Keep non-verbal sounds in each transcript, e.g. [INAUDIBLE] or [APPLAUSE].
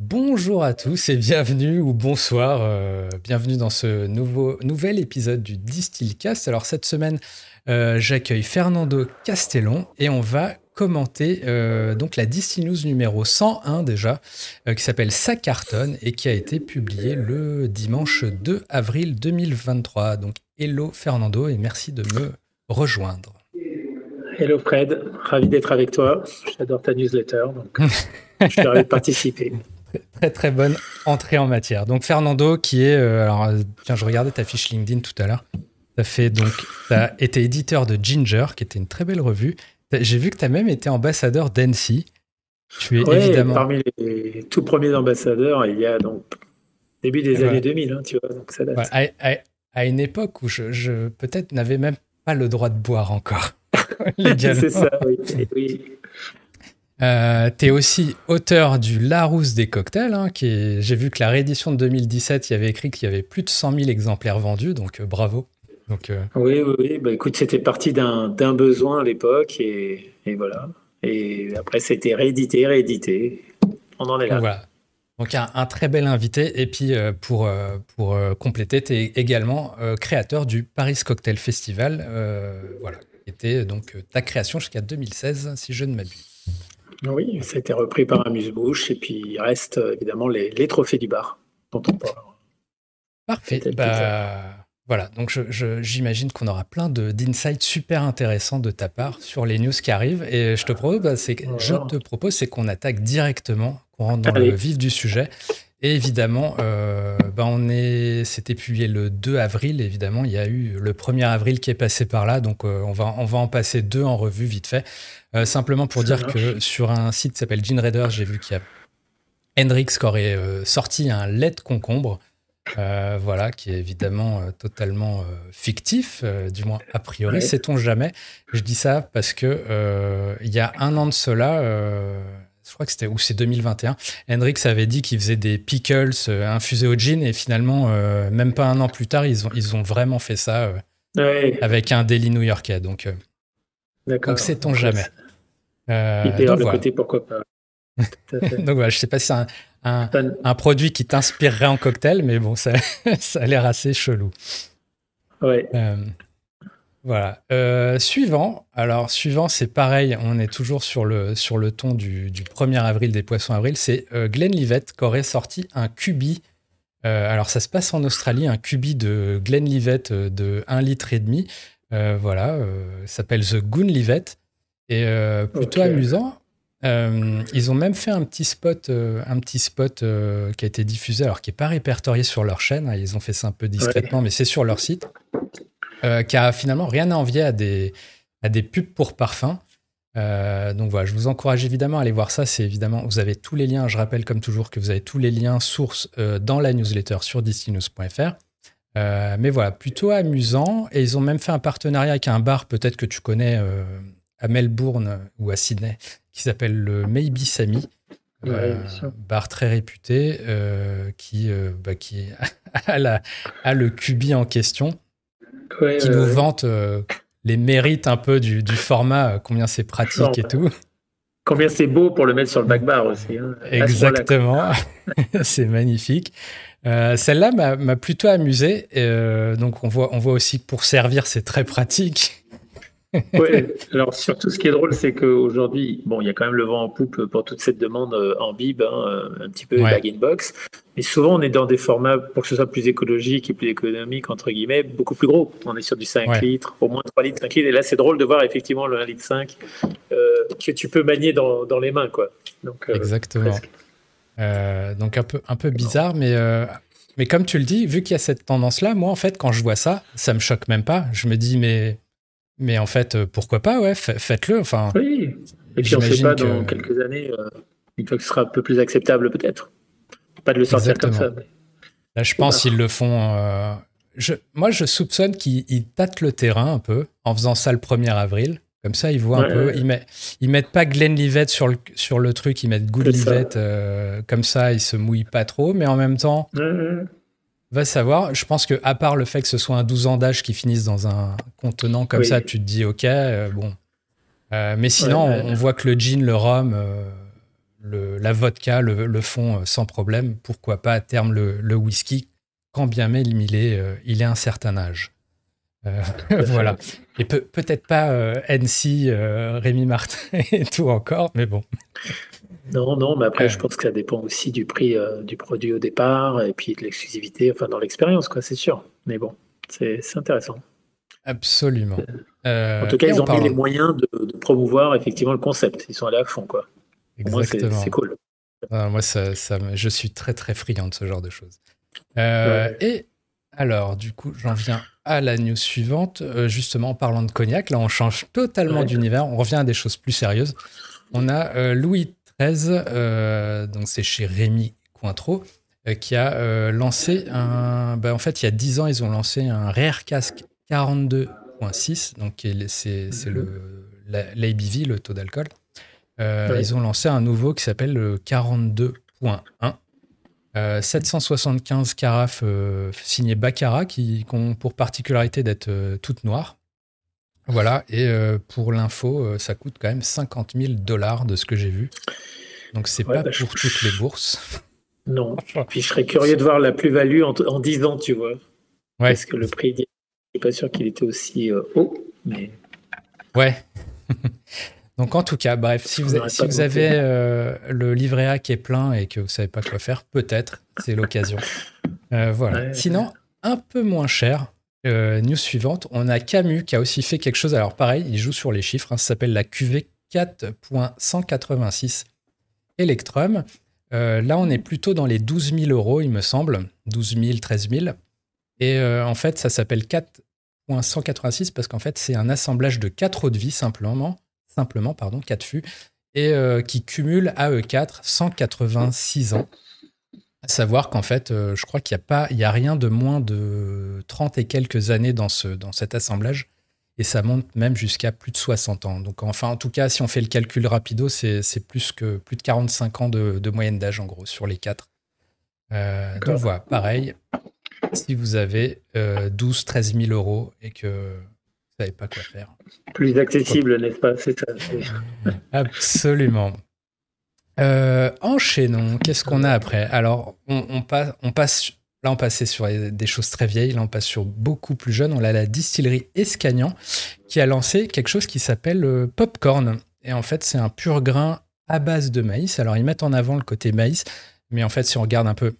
Bonjour à tous et bienvenue ou bonsoir, euh, bienvenue dans ce nouveau, nouvel épisode du Distillcast. Alors cette semaine, euh, j'accueille Fernando Castellon et on va commenter euh, donc la Distill News numéro 101 déjà, qui s'appelle Ça cartonne et qui a été publié le dimanche 2 avril 2023. Donc hello Fernando et merci de me rejoindre. Hello Fred, ravi d'être avec toi. J'adore ta newsletter, donc [LAUGHS] je suis ravi de participer. Très très bonne entrée en matière. Donc Fernando qui est euh, alors euh, tiens je regardais ta fiche LinkedIn tout à l'heure. Tu fait donc as été éditeur de Ginger qui était une très belle revue. J'ai vu que tu as même été ambassadeur d'Annecy. Tu es évidemment parmi les tout premiers ambassadeurs il y a donc début des années 2000 hein, tu vois donc ça date. à, une époque où je, je peut-être n'avais même pas le droit de boire encore. [LAUGHS] [LAUGHS] C'est ça, oui. oui. Euh, tu es aussi auteur du Larousse des cocktails, hein, j'ai vu que la réédition de 2017, il y avait écrit qu'il y avait plus de 100 000 exemplaires vendus, donc euh, bravo. Donc, euh, Oui, oui, oui. Bah, écoute, c'était parti d'un besoin à l'époque, et, voilà. Et après, c'était réédité, réédité. On en est là. Voilà. Donc un, un, très bel invité. Et puis pour, pour compléter, tu es également créateur du Paris Cocktail Festival, voilà, qui était donc ta création jusqu'à 2016, si je ne m'abuse. Oui, ça a été repris par Amuse-Bouche et puis il reste euh, évidemment les, trophées du bar dont on parle. Parfait. Bah, voilà, donc j'imagine qu'on aura plein d'insights super intéressants de ta part sur les news qui arrivent. Et je te propose, bah, je te propose, c'est qu'on attaque directement, qu'on rentre dans le vif du sujet. Et évidemment, euh, bah on est, c'était publié le 2 avril. Évidemment, il y a eu le 1er avril qui est passé par là, donc euh, on va on va en passer deux en revue vite fait. Euh, simplement pour dire que sur un site qui s'appelle Gin Raider, j'ai vu qu'il y a Hendrix qui aurait euh, sorti un lait de concombre. Voilà, qui est évidemment totalement fictif, du moins a priori, sait-on jamais. Je dis ça parce que il y a un an de cela, je crois que c'était ou c'est 2021, Hendrix avait dit qu'il faisait des pickles infusés au gin et finalement, même pas un an plus tard, ils ont, ils ont vraiment fait ça avec un délit new-yorkais. Donc, donc sait-on jamais. Euh, donc, le côté pourquoi pas. [LAUGHS] donc voilà, je sais pas si c'est un, un, produit qui t'inspirerait en cocktail, mais bon, ça, [LAUGHS] ça a l'air assez chelou. Ouais. Euh, voilà. Euh, suivant. Alors, suivant, c'est pareil. On est toujours sur le, sur le ton du, du 1er avril des poissons avril. C'est Glenlivet qui aurait sorti un cubi. alors, ça se passe en Australie, un cubi de Glenlivet de 1 litre et demi. voilà. s'appelle The Goonlivet. Et euh, plutôt amusant. Euh, ils ont même fait un petit spot, euh, un petit spot qui a été diffusé, alors qui n'est pas répertorié sur leur chaîne. Hein, ils ont fait ça un peu discrètement, mais c'est sur leur site, qui a finalement rien à envier à des, à des pubs pour parfum. donc voilà, je vous encourage évidemment à aller voir ça. C'est évidemment, vous avez tous les liens. Je rappelle comme toujours que vous avez tous les liens sources dans la newsletter sur distinews.fr. mais voilà, plutôt amusant. Et ils ont même fait un partenariat avec un bar, peut-être que tu connais, à Melbourne ou à Sydney qui s'appelle le Maybe Sammy. Euh, bar très réputé euh, qui, euh, bah, qui [LAUGHS] a, la, a, le cubi en question, qui nous vante les mérites un peu du, du format, combien c'est pratique et tout. Combien c'est beau pour le mettre sur le back bar aussi. Hein. Exactement, [LAUGHS] c'est magnifique. Celle-là m'a plutôt amusé. donc on voit, on voit aussi que pour servir, c'est très pratique oui, [LAUGHS] alors surtout ce qui est drôle, c'est qu'aujourd'hui, bon, il y a quand même le vent en poupe pour toute cette demande euh, en bib, hein, euh, un petit peu bag in box. Mais souvent, on est dans des formats, pour que ce soit plus écologique et plus économique, entre guillemets, beaucoup plus gros. On est sur du 5 litres, au moins 3 litres, 5 litres. Et là, c'est drôle de voir effectivement le 1 litre 5 euh, que tu peux manier dans, dans les mains, quoi. Donc, Exactement. donc un peu, un peu bizarre, mais. Mais comme tu le dis, vu qu'il y a cette tendance-là, moi, en fait, quand je vois ça, ça me choque même pas. Je me dis, mais mais en fait, euh, pourquoi pas, ouais, faites-le. Enfin, oui, et puis on ne sait pas dans quelques années, euh, une fois que ce sera un peu plus acceptable, peut-être. Pas de le sortir comme ça. Là, je pense qu'ils le font. Euh, je, moi, je soupçonne qu'ils tâtent le terrain un peu en faisant ça le 1er avril. Comme ça, ils voient un peu. Ils, met, ils mettent pas Glenlivet sur le, sur le truc, ils mettent Goodlivet. comme ça, ils se mouillent pas trop. Mais en même temps, Va savoir. Je pense que à part le fait que ce soit un 12 ans d'âge qui finisse dans un contenant comme ça, tu te dis ok, euh, bon. Euh, mais sinon, on, voit que le gin, le rhum, euh, la vodka le, font sans problème. Pourquoi pas à terme le, whisky, quand bien même il est, il est un certain âge. [LAUGHS] voilà. Et peut-être pas NC, Rémi Martin [LAUGHS] et tout encore, mais bon. Non, non, mais après, je pense que ça dépend aussi du prix du produit au départ et puis de l'exclusivité, enfin dans l'expérience, quoi, c'est sûr. Mais bon, c'est intéressant. Absolument. en tout cas, ils ont mis les moyens de, promouvoir effectivement le concept. Ils sont allés à fond, quoi. Exactement. C'est cool. moi, ça, ça, je suis très, très friand de ce genre de choses. Euh, et alors, du coup, j'en viens à la news suivante. Euh, justement, en parlant de cognac, là, on change totalement d'univers. On revient à des choses plus sérieuses. On a euh, Louis XIII, donc c'est chez Rémi Cointreau, qui a lancé un. Ben, en fait, il y a 10 ans, ils ont lancé un Rare Casque 42.6, donc c'est le l'ABV, le taux d'alcool. Euh, ils ont lancé un nouveau qui s'appelle le 42.1. 775 carafes euh, signées Baccarat qui, ont pour particularité d'être euh, toutes noires. Voilà, et pour l'info, ça coûte quand même 50 000 dollars de ce que j'ai vu. Donc c'est pas bah, pour toutes les bourses. [LAUGHS] Non, puis je serais curieux de voir la plus-value en, en, 10 ans, tu vois. Ouais. Parce que le prix, je suis pas sûr qu'il était aussi haut, mais... Ouais. [LAUGHS] Donc en tout cas, bref, si vous, avez euh, le livret A qui est plein et que vous savez pas quoi faire, peut-être c'est l'occasion. [LAUGHS] Euh, voilà. Sinon, un peu moins cher. Euh, news suivante, on a Camus qui a aussi fait quelque chose. Alors pareil, il joue sur les chiffres. Hein, ça s'appelle la QV 4.186 Electrum. là, on est plutôt dans les 12 000 euros, il me semble. 12 000, 13 000. Et en fait, ça s'appelle 4.186 parce qu'en fait, c'est un assemblage de 4 eaux de vie simplement simplement, pardon, 4 fûts, et euh, qui cumule AE4 186 ans. À savoir qu'en fait, euh, je crois qu'il n'y a, pas, il y a rien de moins de 30 et quelques années dans, ce, dans cet assemblage, et ça monte même jusqu'à plus de 60 ans. Donc enfin, en tout cas, si on fait le calcul rapido, c'est plus, que, plus de 45 ans de, moyenne d'âge, en gros, sur les 4. Euh, donc voilà, pareil, si vous avez 12-13 000 euros et que pas quoi faire. Plus accessible, n'est-ce pas? C'est ça. [LAUGHS] Absolument. Euh, enchaînons. Qu'est-ce qu'on a après? Alors, on, passe, on passe. Là, on passait sur des choses très vieilles. Là, on passe sur beaucoup plus jeune. On a la distillerie Escagnan qui a lancé quelque chose qui s'appelle le popcorn. Et en fait, c'est un pur grain à base de maïs. Alors, ils mettent en avant le côté maïs. Mais en fait, si on regarde un peu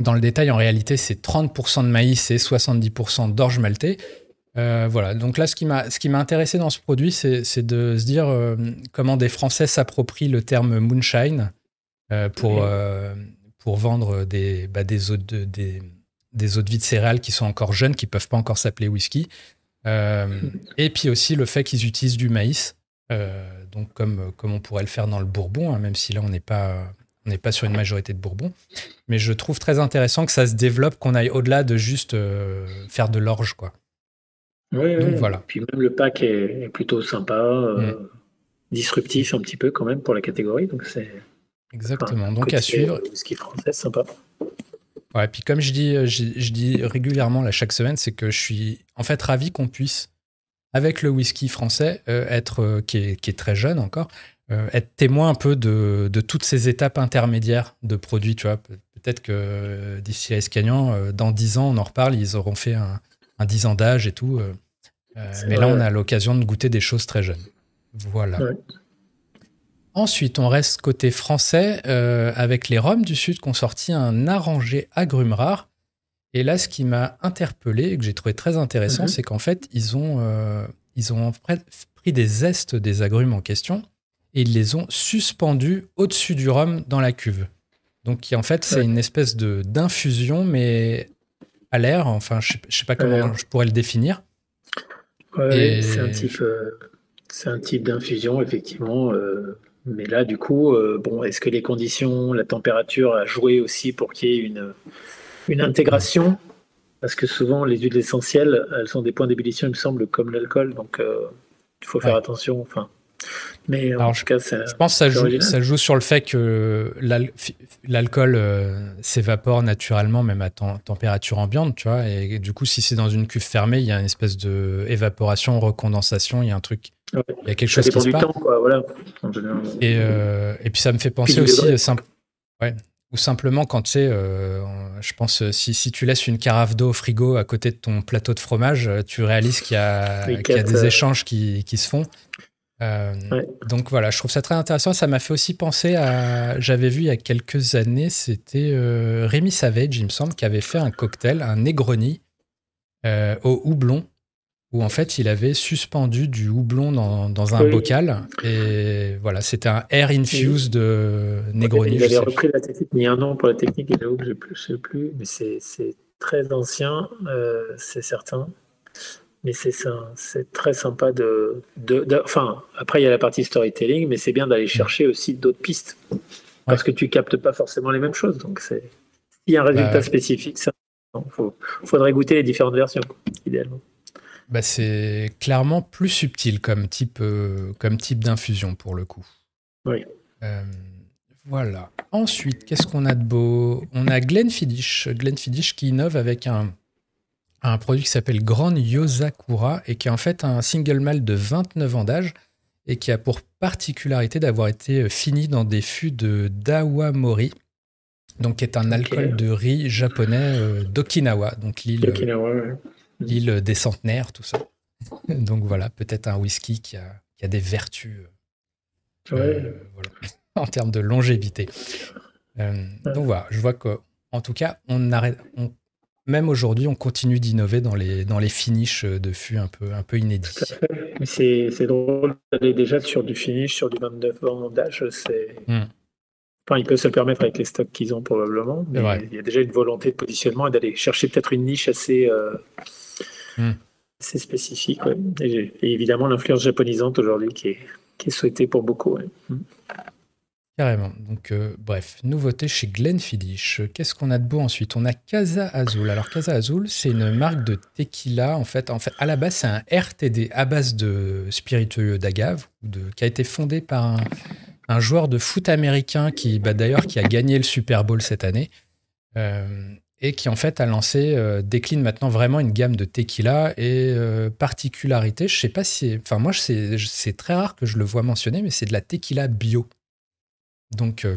dans le détail, en réalité, c'est 30% de maïs et 70% d'orge maltée. Euh, voilà, donc là, ce qui m'a intéressé dans ce produit, c'est de se dire euh, comment des Français s'approprient le terme moonshine euh, pour, pour vendre des, bah, des, eaux de, des, des, eaux de vie de céréales qui sont encore jeunes, qui peuvent pas encore s'appeler whisky. et puis aussi le fait qu'ils utilisent du maïs, donc comme, comme on pourrait le faire dans le bourbon, hein, même si là, on n'est pas. On n'est pas sur une majorité de Bourbon. Mais je trouve très intéressant que ça se développe, qu'on aille au-delà de juste faire de l'orge, quoi. Oui, voilà. Puis même le pack est, plutôt sympa, euh, mm. disruptif un petit peu quand même pour la catégorie. Donc c'est exactement. donc à suivre. Ce qui est français, sympa. Ouais, puis comme je dis, je, dis régulièrement là chaque semaine, c'est que je suis en fait ravi qu'on puisse, avec le whisky français, euh, être euh, qui, est, qui, est, très jeune encore, être témoin un peu de, de, toutes ces étapes intermédiaires de produits. Tu vois, peut-être que d'ici à Escagnan, dans 10 ans, on en reparle, ils auront fait un, un 10 ans d'âge et tout. Euh, mais là, on a l'occasion de goûter des choses très jeunes. Voilà. Ensuite, on reste côté français euh, avec les Roms du Sud qui ont sorti un arrangé agrumes rares. Et là, ce qui m'a interpellé et que j'ai trouvé très intéressant, mhm. c'est qu'en fait, ils ont, euh, ils ont pris des zestes des agrumes en question et ils les ont suspendus au-dessus du rhum dans la cuve. Donc, en fait, c'est une espèce de d'infusion, mais à l'air. Enfin, je ne sais pas comment je pourrais le définir. c'est un type, euh, c'est un type d'infusion effectivement. Euh, mais là, du coup, euh, bon, est-ce que les conditions, la température a joué aussi pour qu'il y ait une, une intégration? Parce que souvent, les huiles essentielles, elles sont des points d'ébullition, il me semble, comme l'alcool. Donc, il faut faire attention. Enfin, mais en tout cas, je pense que ça joue, ça joue, sur le fait que l'alcool s'évapore naturellement, même à température ambiante, tu vois. Et, du coup, si c'est dans une cuve fermée, il y a une espèce de évaporation, recondensation, il y a un truc Il y a quelque chose qui se passe. voilà, et, et, puis ça me fait penser aussi, simple, ouais, ou simplement quand tu sais, je pense, si, si tu laisses une carafe d'eau au frigo à côté de ton plateau de fromage, tu réalises qu'il y a, y a des échanges qui, qui se font. Euh, donc voilà, je trouve ça très intéressant. Ça m'a fait aussi penser à. J'avais vu il y a quelques années, c'était euh, Rémi Savage, il me semble, qui avait fait un cocktail, un Negroni euh, au houblon, où en fait il avait suspendu du houblon dans, un bocal. Et voilà, c'était un air infused de Negroni. Il avait repris la technique, il y a un nom pour la technique, et je ne sais plus, mais c'est très ancien, c'est certain mais c'est très sympa de, de, Enfin, après, il y a la partie storytelling, mais c'est bien d'aller chercher aussi d'autres pistes. Parce que tu captes pas forcément les mêmes choses. Donc, c'est. S'il y a un résultat bah, spécifique, ça. Il faudrait goûter les différentes versions, idéalement. Bah, c'est clairement plus subtil comme type, euh, comme type d'infusion, pour le coup. Oui. Euh, voilà. Ensuite, qu'est-ce qu'on a de beau? On a Glenn Fiddich. Glenn Fiddich qui innove avec un un produit qui s'appelle Grand Yosakura et qui est en fait un single malt de 29 ans d'âge et qui a pour particularité d'avoir été euh, fini dans des fûts de Dawamori, donc qui est un alcool de riz japonais euh, d'Okinawa, donc l'île l'île des centenaires, tout ça. [LAUGHS] donc voilà, peut-être un whisky qui a, qui a des vertus euh, [LAUGHS] en termes de longévité. donc voilà, je vois qu'en tout cas, on, arrête, on même aujourd'hui, on continue d'innover dans les, dans les finishes de fûts un peu, un peu inédits. C'est, c'est drôle d'aller déjà sur du finish, sur du 29 ans d'âge. C'est... Hmm. Enfin, ils peuvent se le permettre avec les stocks qu'ils ont probablement, mais il y a déjà une volonté de positionnement et d'aller chercher peut-être une niche assez, euh, hmm. assez spécifique. Et, évidemment, l'influence japonisante aujourd'hui qui est, qui est souhaitée pour beaucoup. Hmm. Carrément. Donc, euh, bref, nouveauté chez Glenfiddich. Qu'est-ce qu'on a de beau ensuite? On a Casa Azul. Alors, Casa Azul, c'est une marque de tequila. En fait, en fait à la base, c'est un RTD à base de spiritueux d'agave, qui a été fondé par un, joueur de foot américain qui, bah, d'ailleurs, qui a gagné le Super Bowl cette année. Euh, et qui en fait a lancé, euh, décline maintenant vraiment une gamme de tequila et particularité, je sais pas si, enfin moi c'est très rare que je le vois mentionner, mais c'est de la tequila bio. Donc, euh,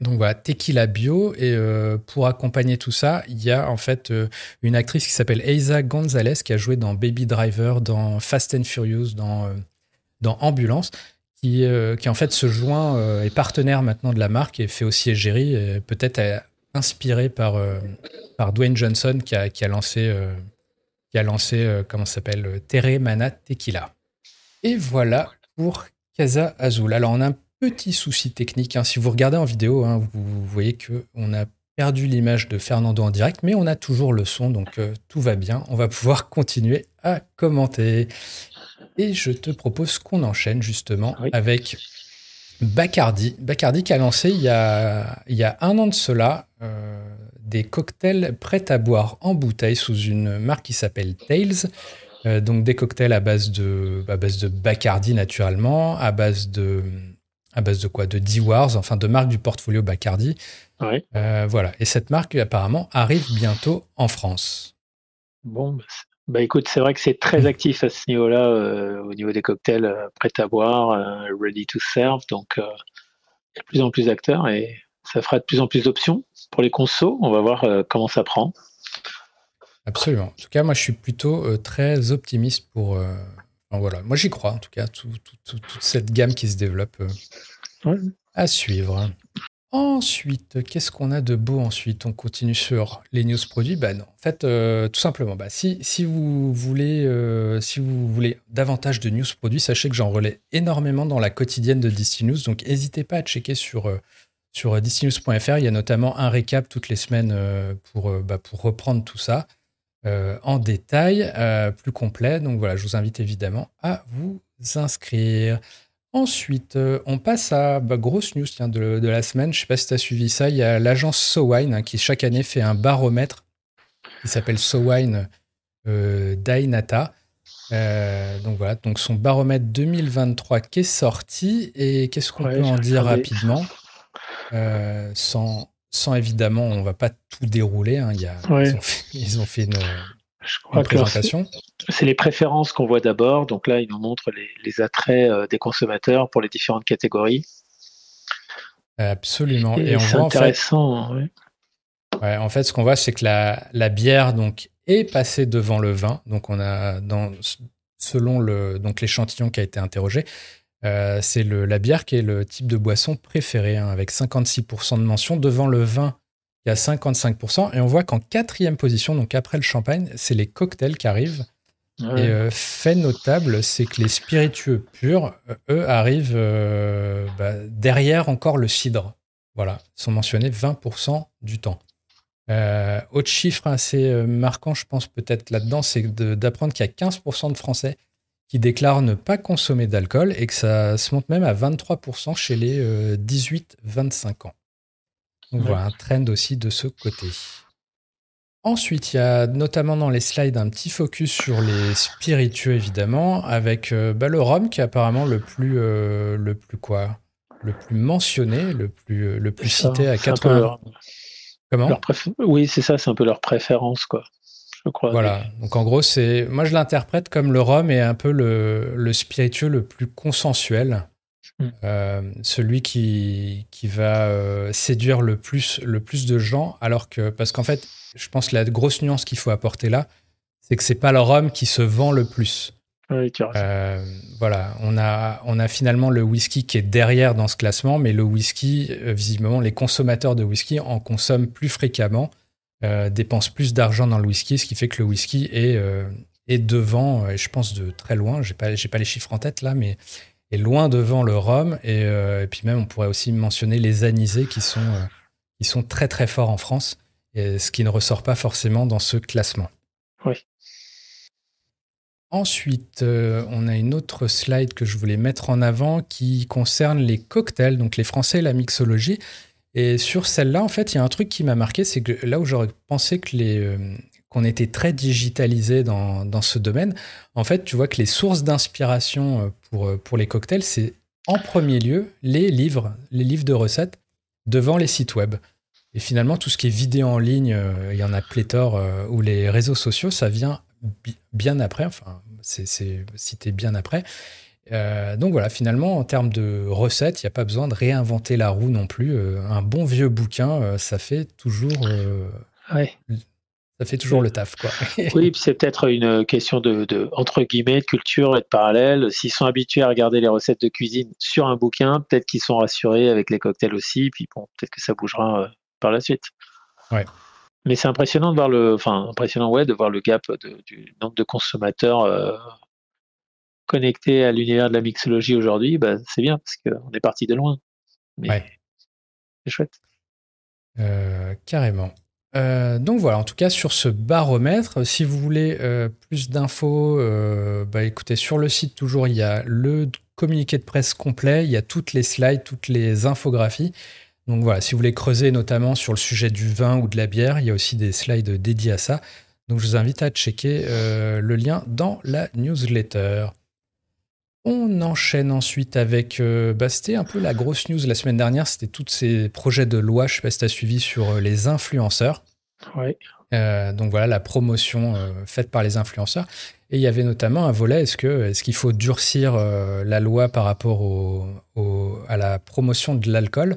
donc voilà, tequila bio. Et euh, pour accompagner tout ça, il y a en fait euh, une actrice qui s'appelle Eiza Gonzalez qui a joué dans Baby Driver, dans Fast and Furious, dans, dans Ambulance. Qui, qui, en fait se joint, est partenaire maintenant de la marque et fait aussi égérie, peut-être inspiré par, par Dwayne Johnson qui a, qui a lancé, qui a lancé comment s'appelle, Terre Mana Tequila. Et voilà pour Casa Azul. Alors on a un petit souci technique. Hein. Si vous regardez en vidéo, hein, vous, voyez qu'on a perdu l'image de Fernando en direct, mais on a toujours le son, donc euh, tout va bien. On va pouvoir [LAUGHS] continuer à commenter. Et je te propose qu'on enchaîne justement avec Bacardi. Bacardi qui a lancé il y a, il y a un an de cela euh, des cocktails prêts à boire en bouteille sous une marque qui s'appelle Tales. Euh, donc des cocktails à base de, à base de Bacardi naturellement, à base de à base de quoi? De D-Wars, enfin de marques du portfolio Bacardi. Euh, voilà. Et cette marque, apparemment, arrive bientôt en France. Bon, bah, bah écoute, c'est vrai que c'est très actif à ce niveau-là, euh, au niveau des cocktails euh, prêts à boire, ready to serve. Donc, il y a de plus en plus d'acteurs et ça fera de plus en plus d'options pour les consos. On va voir comment ça prend. Absolument. En tout cas, moi, je suis plutôt très optimiste pour voilà, moi j'y crois en tout cas, toute cette gamme qui se développe euh, à suivre. Ensuite, qu'est-ce qu'on a de beau ensuite? On continue sur les news produits? Ben non, en fait, euh, tout simplement, bah, si, si, vous voulez, euh, si vous voulez davantage de news produits, sachez que j'en relais énormément dans la quotidienne de News, donc n'hésitez pas à checker sur, sur distinews.fr. Il y a notamment un récap toutes les semaines pour, bah, pour reprendre tout ça. Euh, en détail, euh, plus complet. Donc voilà, je vous invite évidemment à vous inscrire. Ensuite, euh, on passe à bah, grosse news de, la semaine. Je ne sais pas si tu as suivi ça. Il y a l'agence SoWine hein, qui chaque année fait un baromètre qui s'appelle SoWine Dainata. donc voilà, donc son baromètre 2023 qui est sorti. Et qu'est-ce qu'on peut en dire rapidement? Sans, sans évidemment, on va pas tout dérouler. Hein. Il y a, ils, ont fait, une, Je crois présentation. C'est les préférences qu'on voit d'abord. Donc là, il nous montre les, attraits euh, des consommateurs pour les différentes catégories. Absolument. Et, voit intéressant. En fait, en fait, ce qu'on voit, c'est que la, la, bière donc est passée devant le vin. Donc on a dans selon le donc l'échantillon qui a été interrogé, euh, c'est la bière qui est le type de boisson préféré, hein, avec 56% de mention devant le vin qui a 55%. Et on voit qu'en quatrième position, donc après le champagne, c'est les cocktails qui arrivent. Et euh, fait notable, c'est que les spiritueux purs, euh, eux, arrivent bah, derrière encore le cidre. Voilà, ils sont mentionnés 20% du temps. autre chiffre assez marquant, je pense peut-être là-dedans, c'est d'apprendre qu'il y a 15% de Français qui déclarent ne pas consommer d'alcool et que ça se monte même à 23% chez les 18-25 euh, ans. Donc voilà un trend aussi de ce côté. Ensuite, il y a notamment dans les slides un petit focus sur les spiritueux évidemment, avec euh, bah, le rhum qui est apparemment le plus, euh, le plus quoi, le plus mentionné, le plus, le plus cité à 80. Comment? Oui, c'est ça, c'est un peu leur préférence quoi. Voilà. Donc en gros, c'est moi je l'interprète comme le rhum est un peu le, le spiritueux le plus consensuel, hmm. euh, celui qui, qui va euh, séduire le plus, le plus de gens, alors que parce qu'en fait, je pense que la grosse nuance qu'il faut apporter là, c'est que c'est pas le rhum qui se vend le plus. Oui, tu euh, voilà, on a, on a finalement le whisky qui est derrière dans ce classement, mais le whisky, visiblement, les consommateurs de whisky en consomment plus fréquemment euh, dépense plus d'argent dans le whisky, ce qui fait que le whisky est, euh, est devant, et je pense de très loin, j'ai pas, pas les chiffres en tête là, mais est loin devant le rhum. Et, euh, puis même, on pourrait aussi mentionner les anisés qui sont, qui sont très très forts en France, et ce qui ne ressort pas forcément dans ce classement. Oui. Ensuite, on a une autre slide que je voulais mettre en avant qui concerne les cocktails, donc les Français et la mixologie. Et sur celle-là, en fait, il y a un truc qui m'a marqué, c'est que là où j'aurais pensé que les euh, qu'on était très digitalisé dans, dans, ce domaine, en fait, tu vois que les sources d'inspiration euh, pour, euh, pour les cocktails, c'est en premier lieu les livres, les livres de recettes devant les sites web. Et finalement, tout ce qui est vidéo en ligne, il y en a pléthore, ou les réseaux sociaux, ça vient bien après, enfin, c'est cité bien après. Euh, donc voilà, finalement, en termes de recettes, il n'y a pas besoin de réinventer la roue non plus. Euh, un bon vieux bouquin, euh, ça fait toujours. Ça fait toujours le taf, quoi. [LAUGHS] oui, c'est peut-être une question de, entre guillemets, de culture et de parallèle. S'ils sont habitués à regarder les recettes de cuisine sur un bouquin, peut-être qu'ils sont rassurés avec les cocktails aussi. Puis bon, peut-être que ça bougera par la suite. Ouais. Mais c'est impressionnant de voir le, enfin impressionnant ouais, de voir le gap du nombre de consommateurs connecté à l'univers de la mixologie aujourd'hui, bah, c'est bien parce qu'on est parti de loin. Mais c'est chouette. Euh, carrément. Euh, donc voilà, en tout cas sur ce baromètre, si vous voulez euh, plus d'infos, bah écoutez, sur le site toujours il y a le communiqué de presse complet, il y a toutes les slides, toutes les infographies. Donc voilà, si vous voulez creuser notamment sur le sujet du vin ou de la bière, il y a aussi des slides dédiés à ça. Donc je vous invite à checker le lien dans la newsletter. On enchaîne ensuite avec. Euh, bah, c'était un peu la grosse news la semaine dernière. C'était tous ces projets de loi, je ne sais pas si tu as suivi, sur euh, les influenceurs. Oui. Euh, donc voilà, la promotion faite par les influenceurs. Et il y avait notamment un volet est-ce qu'il est qu'il faut durcir la loi par rapport au, à la promotion de l'alcool?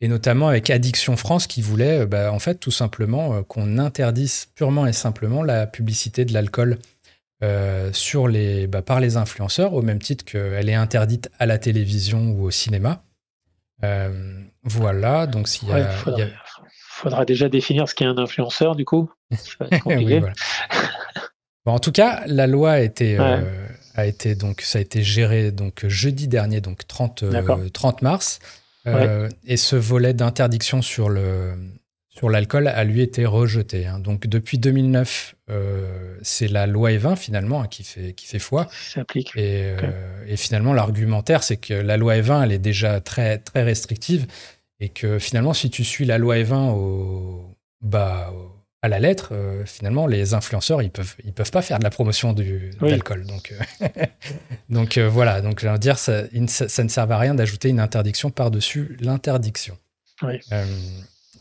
Et notamment avec Addiction France qui voulait, bah, en fait, tout simplement qu'on interdise purement et simplement la publicité de l'alcool euh, sur les, bah, par les influenceurs, au même titre qu'elle est interdite à la télévision ou au cinéma. Euh, voilà, donc s'il y, faudra, déjà définir ce qu'est un influenceur, du coup. [LAUGHS] en tout cas, la loi a été, euh, a été, donc, ça a été géré donc, jeudi dernier, donc 30, 30 mars. Et ce volet d'interdiction sur le, sur l'alcool a lui été rejeté. Hein. Donc depuis 2009, euh, c'est la loi E20 finalement hein, qui fait qui fait foi. S'applique. Et, euh, et, finalement l'argumentaire c'est que la loi E20 elle est déjà très très restrictive et que finalement si tu suis la loi E20 au bah à la lettre, euh, finalement les influenceurs ils peuvent ils peuvent pas faire de la promotion du d'alcool. Donc [LAUGHS] donc voilà donc je veux dire ça, ça, ne sert à rien d'ajouter une interdiction par dessus l'interdiction. Oui.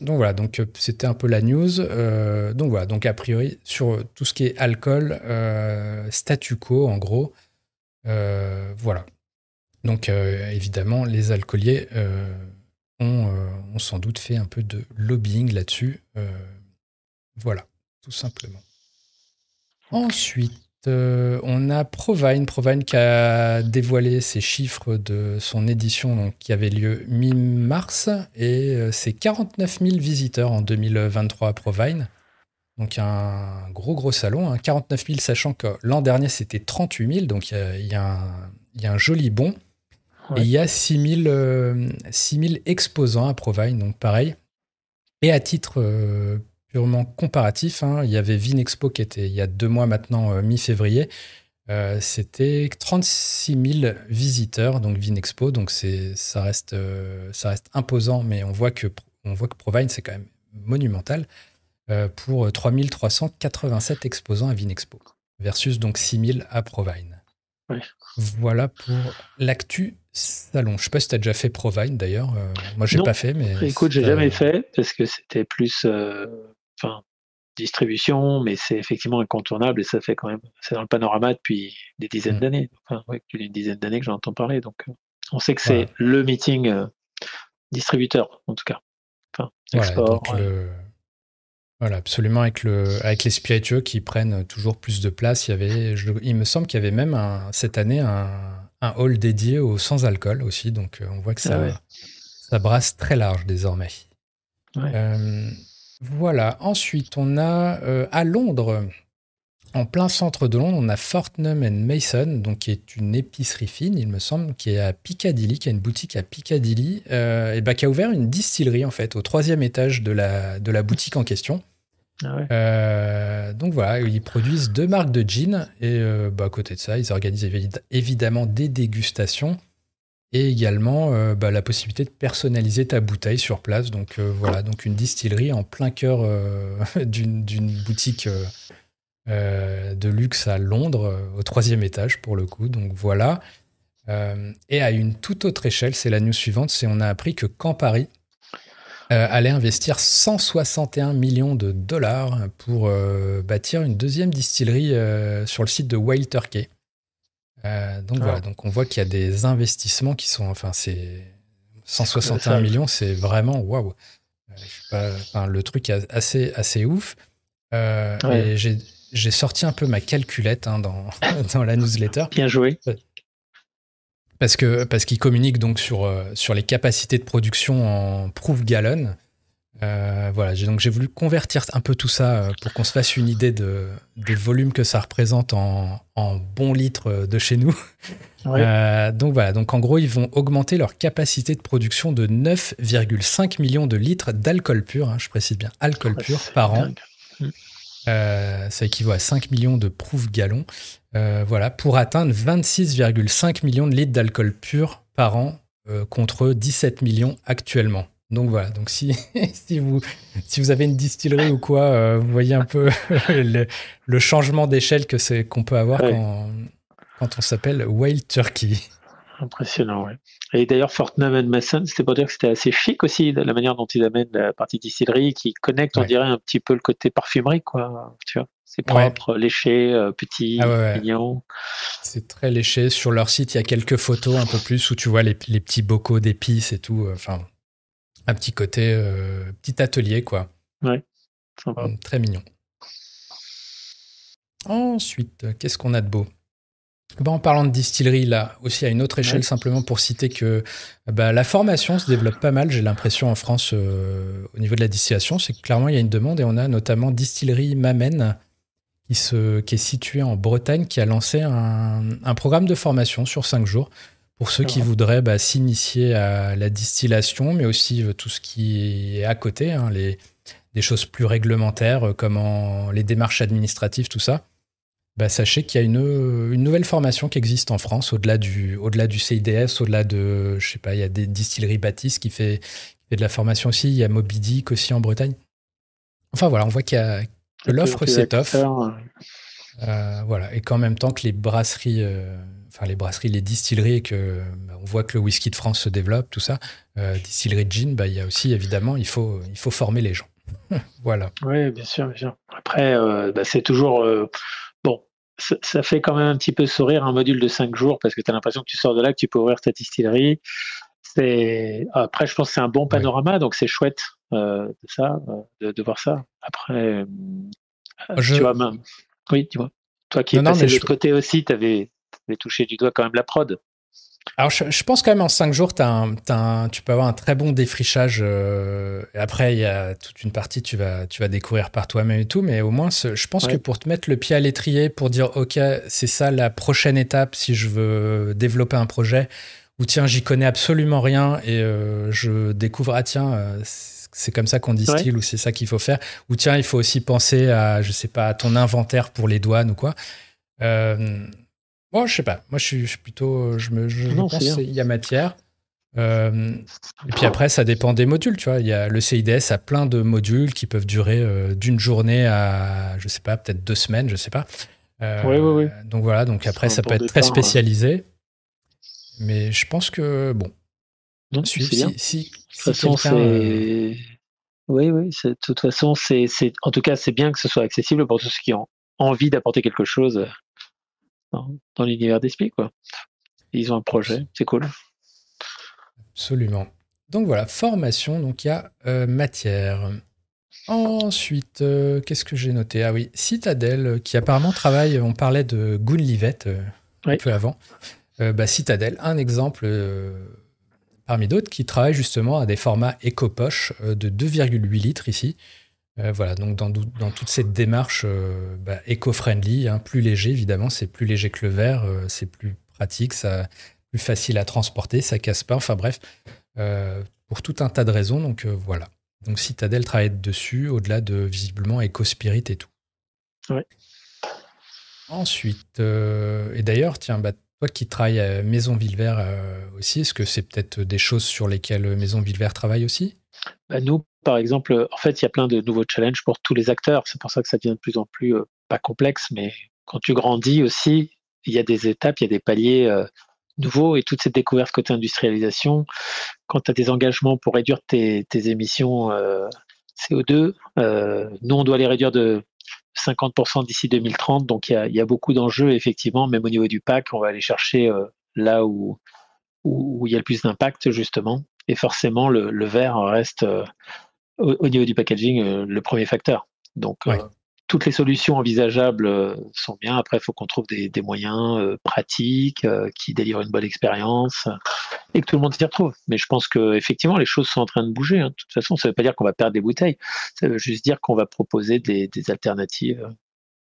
Donc voilà, donc euh, c'était un peu la news. Euh, donc voilà, donc a priori sur tout ce qui est alcool, statu quo en gros. voilà. Donc évidemment, les alcooliers ont, ont, sans doute fait un peu de lobbying là-dessus. voilà, tout simplement. Ensuite, euh, on a Provine, Provine qui a dévoilé ses chiffres de son édition donc, qui avait lieu mi-mars et euh, c'est 49 000 visiteurs en 2023 à Provine. Donc un gros gros salon, 49 hein. 000 sachant que l'an dernier c'était 38 000, donc il y, a, un joli bond. Et il y a 6 000, euh, exposants à Provine, donc pareil. Et à titre purement comparatif. Hein. Il y avait Vinexpo qui était il y a deux mois maintenant, euh, mi-février. Euh, c'était 36 000 visiteurs, donc Vinexpo. Donc ça reste, euh, ça reste imposant, mais on voit que, on voit que Provine, c'est quand même monumental. pour 3387 exposants à Vinexpo, versus donc 6000 à Provine. Voilà pour l'actu salon. Je sais pas si tu as déjà fait Provine d'ailleurs. moi, j'ai pas fait, mais. Écoute, j'ai jamais fait parce que c'était plus enfin, distribution, mais c'est effectivement incontournable et ça fait quand même, c'est dans le panorama depuis des dizaines mmh. d'années, enfin, ouais, depuis une dizaine d'années que j'en entends parler. Donc, euh, on sait que c'est le meeting euh, distributeur, en tout cas. Enfin, export. Voilà, absolument, avec, le, avec les spiritueux qui prennent toujours plus de place. Il, y avait, il me semble qu'il y avait même cette année un, un, hall dédié au sans-alcool aussi, donc euh, on voit que ça, ah ça brasse très large désormais. Voilà. Ensuite, on a euh, à Londres, en plein centre de Londres, on a Fortnum Mason, donc qui est une épicerie fine, il me semble, qui est à Piccadilly, qui a une boutique à Piccadilly, euh, et bah, qui a ouvert une distillerie en fait au troisième étage de la, de la boutique en question. Ah euh, donc voilà, ils produisent deux marques de gin et bah, à côté de ça, ils organisent évidemment des dégustations et également euh, bah, la possibilité de personnaliser ta bouteille sur place. Donc euh, voilà, donc une distillerie en plein cœur euh, [LAUGHS] d'une boutique de luxe à Londres, au troisième étage pour le coup. Donc voilà. et à une toute autre échelle, c'est la news suivante, c'est on a appris que Campari allait investir 161 millions de dollars pour bâtir une deuxième distillerie sur le site de Wild Turkey. Euh, donc voilà, donc on voit qu'il y a des investissements qui sont, enfin c'est 161 millions, c'est vraiment waouh. Euh, le truc est assez assez ouf. Euh, et j'ai sorti un peu ma calculette hein, dans, [LAUGHS] dans la newsletter. Bien joué. Parce que parce qu'il communique donc sur sur les capacités de production en proof gallon. Euh, voilà, donc j'ai voulu convertir un peu tout ça euh, pour qu'on se fasse une idée de, des volumes que ça représente en, bons litres de chez nous. [LAUGHS] Euh, donc voilà, donc en gros, ils vont augmenter leur capacité de production de 9,5 millions de litres d'alcool pur, hein, je précise bien, alcool pur par an. Mm. ça équivaut à 5 millions de proof gallons. voilà, pour atteindre 26,5 millions de litres d'alcool pur par an contre 17 millions actuellement. Donc voilà, donc si, [LAUGHS] si, vous, si vous avez une distillerie ou quoi, euh, vous voyez un peu [LAUGHS] le, changement d'échelle que c'est qu'on peut avoir quand, quand, on s'appelle Wild Turkey. Impressionnant, ouais. Et d'ailleurs, Fortnum Mason, c'était pour dire que c'était assez chic aussi, de la manière dont ils amènent la partie distillerie, qui connecte, on dirait, un petit peu le côté parfumerie, quoi. Tu vois, c'est propre, léché, euh, petit, ah mignon. C'est très léché. Sur leur site, il y a quelques photos un peu plus où tu vois les, les petits bocaux d'épices et tout. Enfin, un petit côté, euh, petit atelier, quoi. Ouais, sympa. Hum, très mignon. Ensuite, qu'est-ce qu'on a de beau? Bah, en parlant de distillerie, là, aussi à une autre échelle, simplement pour citer que bah, la formation se développe pas mal, j'ai l'impression, en France, euh, au niveau de la distillation. C'est que clairement, il y a une demande et on a notamment Distillerie Mamen, qui, se, qui est située en Bretagne, qui a lancé un, un programme de formation sur cinq jours pour ceux qui voudraient bah, s'initier à la distillation, mais aussi euh, tout ce qui est à côté, hein, les, des choses plus réglementaires euh, comme les démarches administratives, tout ça. Bah, sachez qu'il y a une, euh, une, nouvelle formation qui existe en France, au-delà du, au-delà du CIDS, au-delà de, je sais pas, il y a des distilleries Baptiste qui fait, fait de la formation aussi, il y a Moby Dick aussi en Bretagne. Enfin voilà, on voit qu'il y a, que l'offre s'étoffe. voilà, et qu'en même temps que les brasseries enfin les brasseries, les distilleries, et que bah, on voit que le whisky de France se développe, tout ça, distillerie de gin, bah, il y a aussi évidemment, il faut, il faut former les gens. [LAUGHS] voilà. Oui, bien sûr, bien sûr. Après, bah, c'est toujours bon. Ça, fait quand même un petit peu sourire un module de 5 jours parce que tu as l'impression que tu sors de là, que tu peux ouvrir ta distillerie. Après, je pense que c'est un bon panorama, donc c'est chouette de ça, de, voir ça. Après, je... tu vois, même... oui, tu vois. Toi qui es passé de l'autre côté aussi, tu avais, touché du doigt quand même la prod. Alors, je, pense quand même en 5 jours, tu peux avoir un très bon défrichage. Euh, et après, il y a toute une partie, tu vas, tu vas découvrir par toi-même et tout. Mais au moins, je pense que pour te mettre le pied à l'étrier, pour dire, OK, c'est ça la prochaine étape si je veux développer un projet, ou tiens, j'y connais absolument rien et euh, je découvre, ah tiens, euh, c'est comme ça qu'on distille ou c'est ça qu'il faut faire. Ou tiens, il faut aussi penser à, je sais pas, à ton inventaire pour les douanes ou quoi. Euh, bon, je sais pas. Moi, je suis, plutôt, je me, je, pense qu'il y a matière. Euh, et puis après, ça dépend des modules, tu vois. Il y a le CIDS a plein de modules qui peuvent durer euh, d'une journée à, je sais pas, peut-être deux semaines, je sais pas. oui, oui, oui. Donc voilà. Donc après, ça peut être très spécialisé. Mais je pense que bon, non, si, si, de toute façon, c'est. Euh, oui, oui. De toute façon, c'est, en tout cas, c'est bien que ce soit accessible pour tous ceux qui ont envie d'apporter quelque chose euh, dans, l'univers d'esprit, quoi. Ils ont un projet, c'est cool. Absolument. Donc voilà, formation, donc il y a euh, matière. Ensuite, qu'est-ce que j'ai noté? Ah oui, Citadel, qui apparemment travaille, on parlait de Gunlivet un peu avant. bah, Citadel, un exemple parmi d'autres, qui travaillent justement à des formats éco-poche euh, de 2,8 litres ici. Euh, voilà, donc dans, dans, toute cette démarche euh, bah, éco-friendly, hein, plus léger évidemment, c'est plus léger que le verre, c'est plus pratique, ça, plus facile à transporter, ça casse pas, enfin bref, pour tout un tas de raisons, donc voilà. Donc Citadel travaille dessus, au-delà de visiblement EcoSpirit et tout. Ouais. Ensuite, et d'ailleurs, tiens, bah, toi qui travailles à Maison Villevert euh, aussi, est-ce que c'est peut-être des choses sur lesquelles Maison Villevert travaille aussi? Bah, Nous, par exemple, en fait, il y a plein de nouveaux challenges pour tous les acteurs. C'est pour ça que ça devient de plus en plus, euh, pas complexe, mais quand tu grandis aussi, il y a des étapes, il y a des paliers euh, nouveaux et toutes ces découvertes côté industrialisation, quand tu as des engagements pour réduire tes, émissions CO2, nous, on doit les réduire de 50% d'ici 2030. Donc il y a, beaucoup d'enjeux, effectivement, même au niveau du pack, on va aller chercher euh, là où, il y a le plus d'impact, justement. Et forcément, le, verre reste, euh, au, niveau du packaging, euh, le premier facteur. Donc toutes les solutions envisageables sont bien. Après, il faut qu'on trouve des, moyens pratiques qui délivrent une bonne expérience et que tout le monde s'y retrouve. Mais je pense que effectivement, les choses sont en train de bouger. Hein. De toute façon, ça ne veut pas dire qu'on va perdre des bouteilles. Ça veut juste dire qu'on va proposer des, alternatives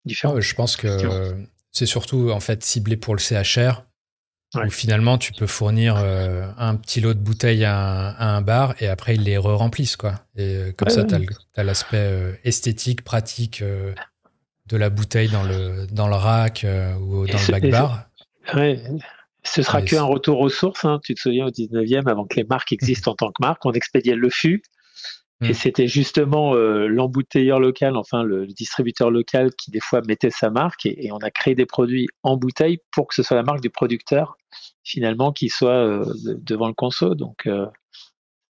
différentes. je pense que c'est surtout en fait ciblé pour le CHR. Où finalement tu peux fournir un petit lot de bouteilles à un, bar et après ils les re-remplissent. Quoi. Et comme ça, tu as l'aspect esthétique, pratique de la bouteille dans le, dans le rack ou dans le back bar. Ouais, ce sera qu'un retour aux sources. Hein. Tu te souviens au 19e, avant que les marques existent en tant que marque, on expédiait le fût. Et mm. c'était justement euh, l'embouteilleur local, enfin le, distributeur local qui des fois mettait sa marque et, on a créé des produits en bouteille pour que ce soit la marque du producteur finalement qui soit euh, devant le conso. Donc euh,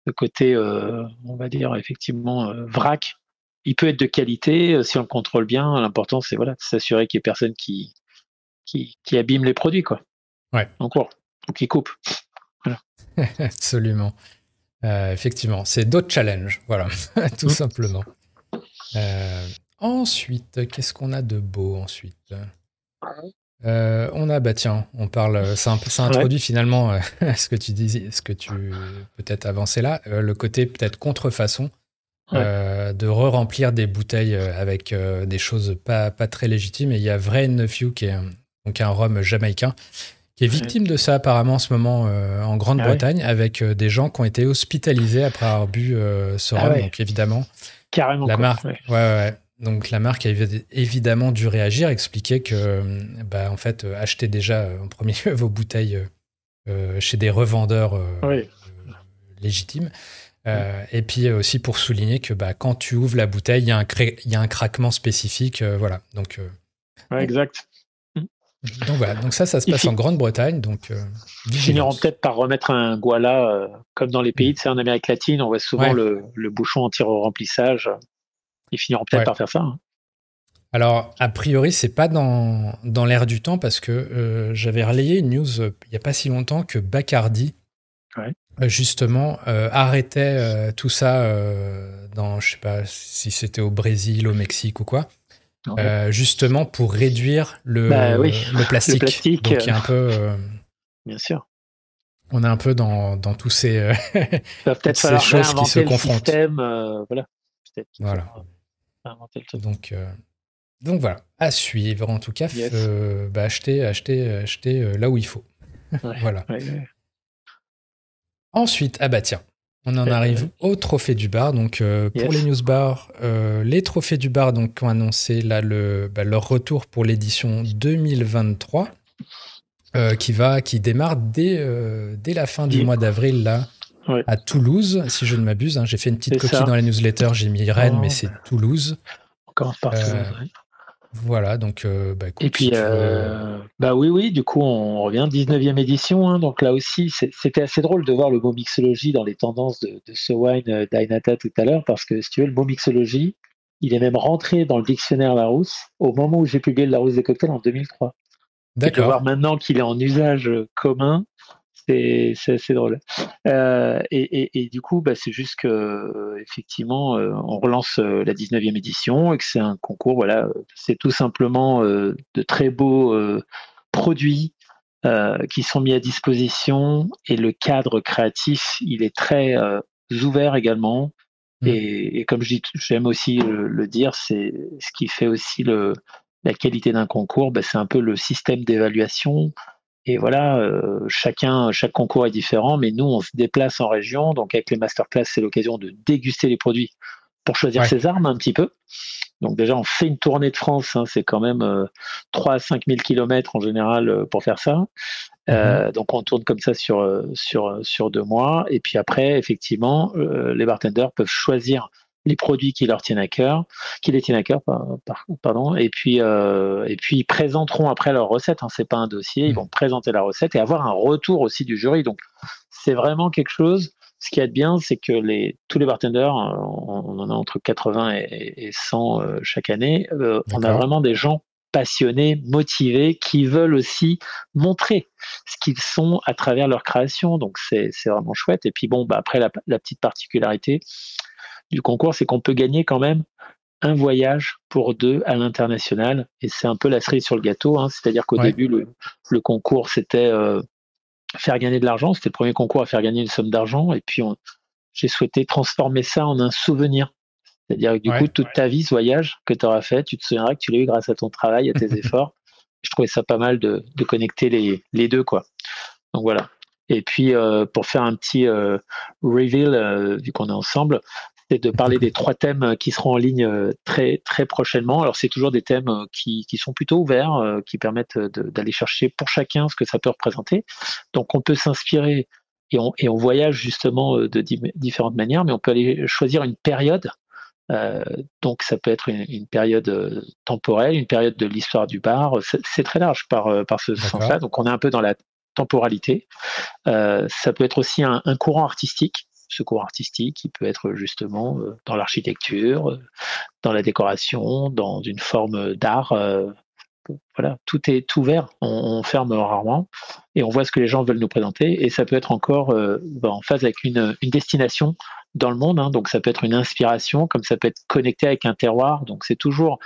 le côté, on va dire effectivement vrac, il peut être de qualité si on le contrôle bien. L'important c'est voilà, de s'assurer qu'il n'y ait personne qui, qui, qui abîme les produits quoi. Ouais. En cours. Donc il coupe. [LAUGHS] Absolument. Euh, effectivement, c'est d'autres challenges, voilà, [LAUGHS] tout mm. simplement. Euh, ensuite, qu'est-ce qu'on a de beau ensuite? Euh, On a, bah tiens, on parle, ça, introduit finalement [LAUGHS] ce que tu disais, ce que tu peut-être avancé là, le côté peut-être contrefaçon. de re-remplir des bouteilles avec des choses pas, pas très légitimes. Et il y a Vrai Neufew, qui est donc un rhum jamaïcain, qui est victime de ça apparemment en ce moment euh, en Grande-Bretagne, ah avec euh, des gens qui ont été hospitalisés après avoir bu euh, ce ah rhum. Donc évidemment, carrément. La marque, ouais. Ouais, Donc la marque a évidemment dû réagir, expliquer que, bah, en fait, achetez déjà en premier lieu [LAUGHS] vos bouteilles chez des revendeurs légitimes. et puis aussi pour souligner que bah, quand tu ouvres la bouteille, il y, a un y a un craquement spécifique. voilà. Donc, exact. Donc voilà, donc ça, ça se passe en Grande-Bretagne. Donc, euh, ils finiront peut-être par remettre un Guala, euh, comme dans les pays, mm. tu sais, en Amérique latine, on voit souvent le, bouchon en tir au remplissage. Ils finiront peut-être par faire ça. Hein. Alors, a priori, c'est pas dans, dans l'air du temps parce que euh, j'avais relayé une news il n'y a pas si longtemps que Bacardi, justement, arrêtait tout ça dans, je sais pas si c'était au Brésil, au Mexique ou quoi. Euh, justement pour réduire le, bah le, [LAUGHS] plastique. Donc il y a un peu. Euh, Bien sûr. On est un peu dans, dans tous ces, euh, [LAUGHS] toutes ces choses qui se confrontent. Système, voilà. voilà. Donc, donc voilà, à suivre en tout cas. bah, acheter, acheter, acheter là où il faut. [LAUGHS] voilà. Ensuite, ah bah tiens, on en arrive au trophée du bar. Donc, euh, pour les news bars, euh, les trophées du bar donc, ont annoncé là, le, bah, leur retour pour l'édition 2023 euh, qui, va, qui démarre dès, dès la fin du mois d'avril là, à Toulouse, si je ne m'abuse. Hein. J'ai fait une petite copie dans la newsletter, j'ai mis Rennes, mais c'est Toulouse. Encore par Toulouse, voilà, donc euh, bah, Et puis, euh, bah oui, oui, du coup, on revient 19e édition. Hein, donc là aussi, c'était assez drôle de voir le mot mixologie dans les tendances de, de ce wine euh, d'Ainata tout à l'heure, parce que si tu veux, le mot mixologie, il est même rentré dans le dictionnaire Larousse au moment où j'ai publié le Larousse des cocktails en 2003. D'accord. voir maintenant qu'il est en usage commun, c'est assez drôle. Euh, et, du coup, bah, c'est juste que effectivement, euh, on relance euh, la 19e édition et que c'est un concours. Voilà, c'est tout simplement de très beaux produits qui sont mis à disposition et le cadre créatif, il est très ouvert également. Mmh. Et, comme j'aime aussi le, dire, c'est ce qui fait aussi le, la qualité d'un concours, bah, c'est un peu le système d'évaluation et voilà, euh, chacun, chaque concours est différent, mais nous, on se déplace en région. Donc, avec les masterclass, c'est l'occasion de déguster les produits pour choisir ses armes un petit peu. Donc, déjà, on fait une tournée de France. Hein, c'est quand même euh, 3 à 5 000 kilomètres en général euh, pour faire ça. Euh, mhm. donc, on tourne comme ça sur, sur, sur deux mois. Et puis après, effectivement, les bartenders peuvent choisir les produits qui leur tiennent à cœur, qui les tiennent à cœur, pardon, et puis euh, et puis ils présenteront après leur recette. Hein, c'est pas un dossier, ils mmh. vont présenter la recette et avoir un retour aussi du jury. Donc c'est vraiment quelque chose. Ce qui est bien, c'est que les, tous les bartenders, euh, on, en a entre 80 et, 100 euh, chaque année, on a vraiment des gens passionnés, motivés, qui veulent aussi montrer ce qu'ils sont à travers leur création. Donc c'est vraiment chouette. Et puis bon, bah après la, la petite particularité, du concours, c'est qu'on peut gagner quand même un voyage pour deux à l'international. Et c'est un peu la cerise sur le gâteau. Hein. C'est-à-dire qu'au début, le, concours, c'était euh, faire gagner de l'argent. C'était le premier concours à faire gagner une somme d'argent. Et puis, j'ai souhaité transformer ça en un souvenir. C'est-à-dire que du coup, toute ta vie, ce voyage que tu auras fait, tu te souviendras que tu l'as eu grâce à ton travail, à tes [LAUGHS] efforts. Je trouvais ça pas mal de, connecter les, deux. quoi. Donc voilà. Et puis, euh, pour faire un petit euh, reveal, vu qu'on est ensemble, c'est de parler des trois thèmes qui seront en ligne euh, très très prochainement. Alors c'est toujours des thèmes euh, qui, qui sont plutôt ouverts, euh, qui permettent d'aller chercher pour chacun ce que ça peut représenter. Donc on peut s'inspirer et on, et on voyage justement de différentes manières, mais on peut aller choisir une période. donc ça peut être une, période temporelle, une période de l'histoire du bar. C'est très large par, par ce sens-là. Donc on est un peu dans la temporalité. ça peut être aussi un, un courant artistique ce cours artistique, qui peut être justement euh, dans l'architecture, euh, dans la décoration, dans une forme d'art. Euh, voilà, tout est ouvert, on, ferme rarement et on voit ce que les gens veulent nous présenter. Et ça peut être encore ben, en phase avec une, destination dans le monde. Hein. donc ça peut être une inspiration, comme ça peut être connecté avec un terroir. Donc c'est toujours,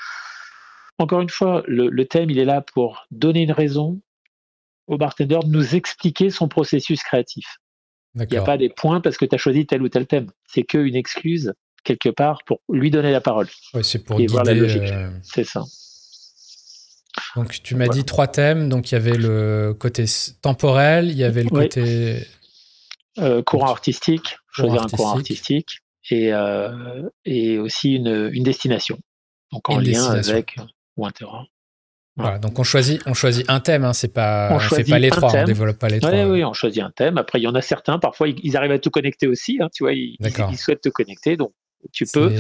encore une fois, le, thème, il est là pour donner une raison au bartender de nous expliquer son processus créatif. Il n'y a pas des points parce que tu as choisi tel ou tel thème. C'est qu'une excuse, quelque part, pour lui donner la parole. c'est pour et voir la logique. Euh, c'est ça. Donc, tu m'as dit trois thèmes. Donc, il y avait le côté temporel, il y avait le côté. Euh, courant artistique, choisir un courant artistique, et, euh, et aussi une, une, destination. Donc, en lien avec. Ou un terrain. Voilà, donc on choisit, on choisit un thème, hein, c'est pas, on, fait pas les trois, on développe pas les trois. Oui, on choisit un thème. Après, il y en a certains, parfois ils arrivent à tout connecter aussi. Hein, tu vois, ils, ils, souhaitent te connecter. Donc tu peux.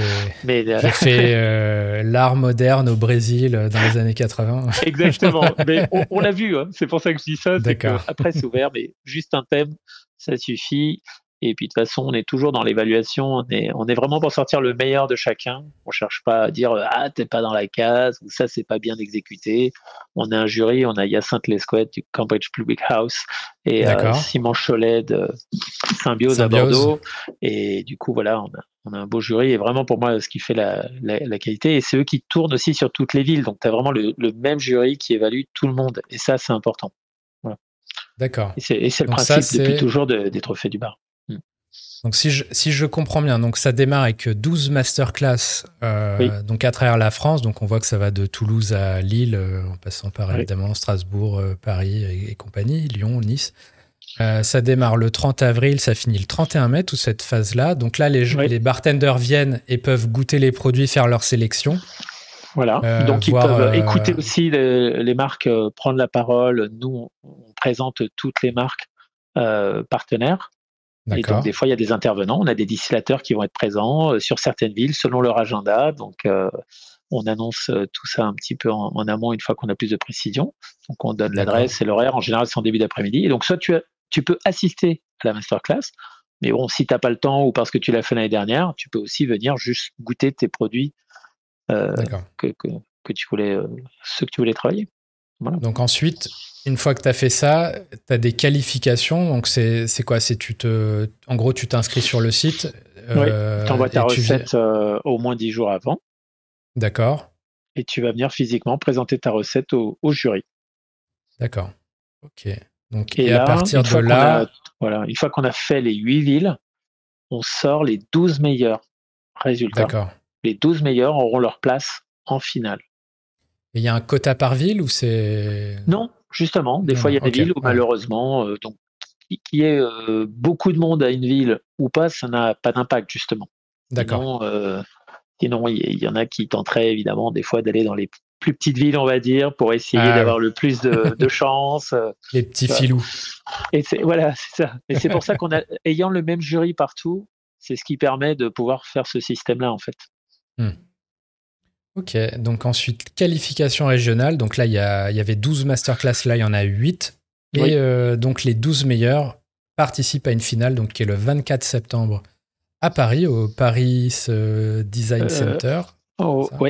Mais j'ai fait [LAUGHS] l'art moderne au Brésil dans les années 80. [LAUGHS] Exactement. mais on, l'a vu. Hein. C'est pour ça que je dis ça. D'accord. Après, c'est ouvert, mais juste un thème, ça suffit. Et puis de toute façon, on est toujours dans l'évaluation. On est, on est vraiment pour sortir le meilleur de chacun. On cherche pas à dire ah t'es pas dans la case ou ça c'est pas bien exécuté. On a un jury. On a Hyacinthe Lesquette du Cambridge Public House et euh, Simon Cholet de Symbiose, à Bordeaux. Et du coup voilà, on a, on a, un beau jury. Et vraiment pour moi, ce qui fait la, la, qualité. Et c'est eux qui tournent aussi sur toutes les villes. Donc tu as vraiment le, le, même jury qui évalue tout le monde. Et ça c'est important. D'accord. Et c'est le principe depuis toujours des trophées du bar. Donc si je, si je comprends bien, donc ça démarre avec 12 masterclass euh, donc à travers la France. Donc on voit que ça va de Toulouse à Lille, euh, en passant par évidemment Strasbourg, euh, Paris et, compagnie, Lyon, Nice. ça démarre le 30 avril, ça finit le 31 mai, toute cette phase-là. Donc là, les, les bartenders viennent et peuvent goûter les produits, faire leur sélection. Voilà. Donc ils peuvent écouter aussi les, les marques, prendre la parole. Nous, on présente toutes les marques partenaires. Et donc, des fois, il y a des intervenants. On a des distillateurs qui vont être présents euh, sur certaines villes selon leur agenda. Donc, euh, on annonce euh, tout ça un petit peu en, amont une fois qu'on a plus de précision. Donc, on donne l'adresse et l'horaire. En général, c'est en début d'après-midi. Et donc, soit tu, tu peux assister à la masterclass, mais bon, si tu n'as pas le temps ou parce que tu l'as fait l'année dernière, tu peux aussi venir juste goûter tes produits que, que, que, tu voulais, ceux que tu voulais travailler. Donc ensuite, une fois que tu as fait ça, tu as des qualifications. Donc c'est quoi? C'est tu te, En gros, tu t'inscris sur le site. Euh, tu envoies ta recette euh, au moins 10 jours avant. D'accord. Et tu vas venir physiquement présenter ta recette au, jury. D'accord. Ok. Donc, et, à partir de là. voilà, une fois qu'on a fait les 8 villes, on sort les 12 meilleurs résultats. D'accord. Les 12 meilleurs auront leur place en finale. Il y a un quota par ville ou c'est Non, justement. Des fois, il y a des villes où malheureusement, euh, donc qu'il y ait euh, beaucoup de monde à une ville ou pas, ça n'a pas d'impact justement. D'accord. Sinon, euh, il y, en a qui tenteraient évidemment des fois d'aller dans les plus petites villes, on va dire, pour essayer ah d'avoir le plus de, [LAUGHS] de chance. les petits filous. Et c'est voilà, [LAUGHS] c'est ça. Et c'est pour ça qu'on a, ayant le même jury partout, c'est ce qui permet de pouvoir faire ce système-là en fait. Hmm. Ok, donc ensuite, qualification régionale. Donc là, il y, avait 12 masterclass, là, il y en a 8. Et euh, donc les 12 meilleurs participent à une finale, donc qui est le 24 septembre à Paris, au Paris euh, Design euh, Center. Oh, oui.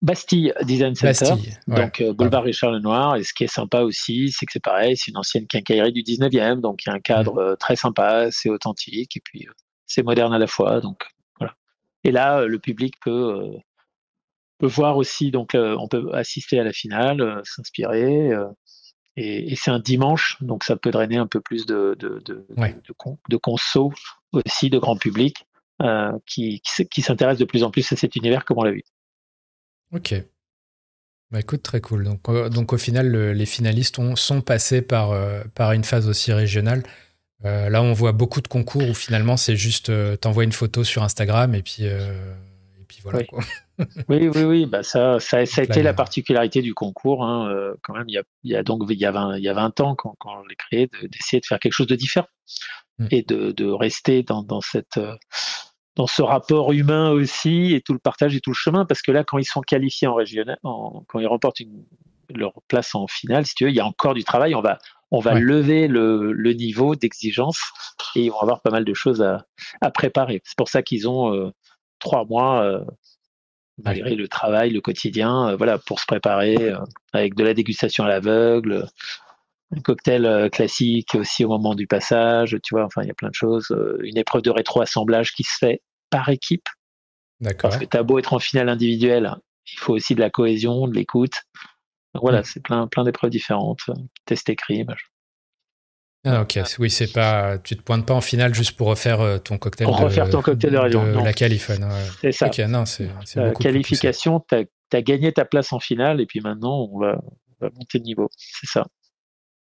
Bastille Design Center, donc boulevard Richard Lenoir. Et ce qui est sympa aussi, c'est que c'est pareil, c'est une ancienne quincaillerie du 19e, donc il y a un cadre mm. très sympa, c'est authentique, et puis c'est moderne à la fois. Donc voilà. Et là, le public peut peut voir aussi, donc euh, on peut assister à la finale, euh, s'inspirer. Euh, et, c'est un dimanche, donc ça peut drainer un peu plus de, de, de, de, conso aussi, de grand public, qui, qui, s'intéresse de plus en plus à cet univers comme on l'a vu. Ok. Bah écoute, très cool. Donc, donc au final, les finalistes ont, sont passés par, par une phase aussi régionale. là, on voit beaucoup de concours où finalement, c'est juste, t'envoies une photo sur Instagram et puis, et puis voilà. Quoi. Oui, oui, oui. Bah ça, ça, a été la particularité du concours. Hein, euh, quand même, il y a, il y a donc il y a 20, il y a 20 ans quand, quand on l'a créé, d'essayer de, faire quelque chose de différent mm. et de, de rester dans, dans cette euh, dans ce rapport humain aussi et tout le partage et tout le chemin parce que là quand ils sont qualifiés en régional quand ils remportent une, leur place en finale si tu veux il y a encore du travail on va on va lever le, le niveau d'exigence et ils vont avoir pas mal de choses à, à préparer c'est pour ça qu'ils ont euh, trois mois malgré le travail, le quotidien, euh, voilà, pour se préparer euh, avec de la dégustation à l'aveugle, un cocktail euh, classique aussi au moment du passage, tu vois, enfin, il y a plein de choses. une épreuve de rétro-assemblage qui se fait par équipe. D'accord. Parce que t'as beau être en finale individuelle, il faut aussi de la cohésion, de l'écoute. voilà, mm. c'est plein, plein d'épreuves différentes. Test écrit, machin. Ah, ok, oui, c'est pas, tu te pointes pas en finale juste pour refaire euh, ton cocktail pour de, refaire ton cocktail de, la qualif. C'est ça. non, c'est, qualification, tu as, gagné ta place en finale et puis maintenant on va, monter de niveau. C'est ça.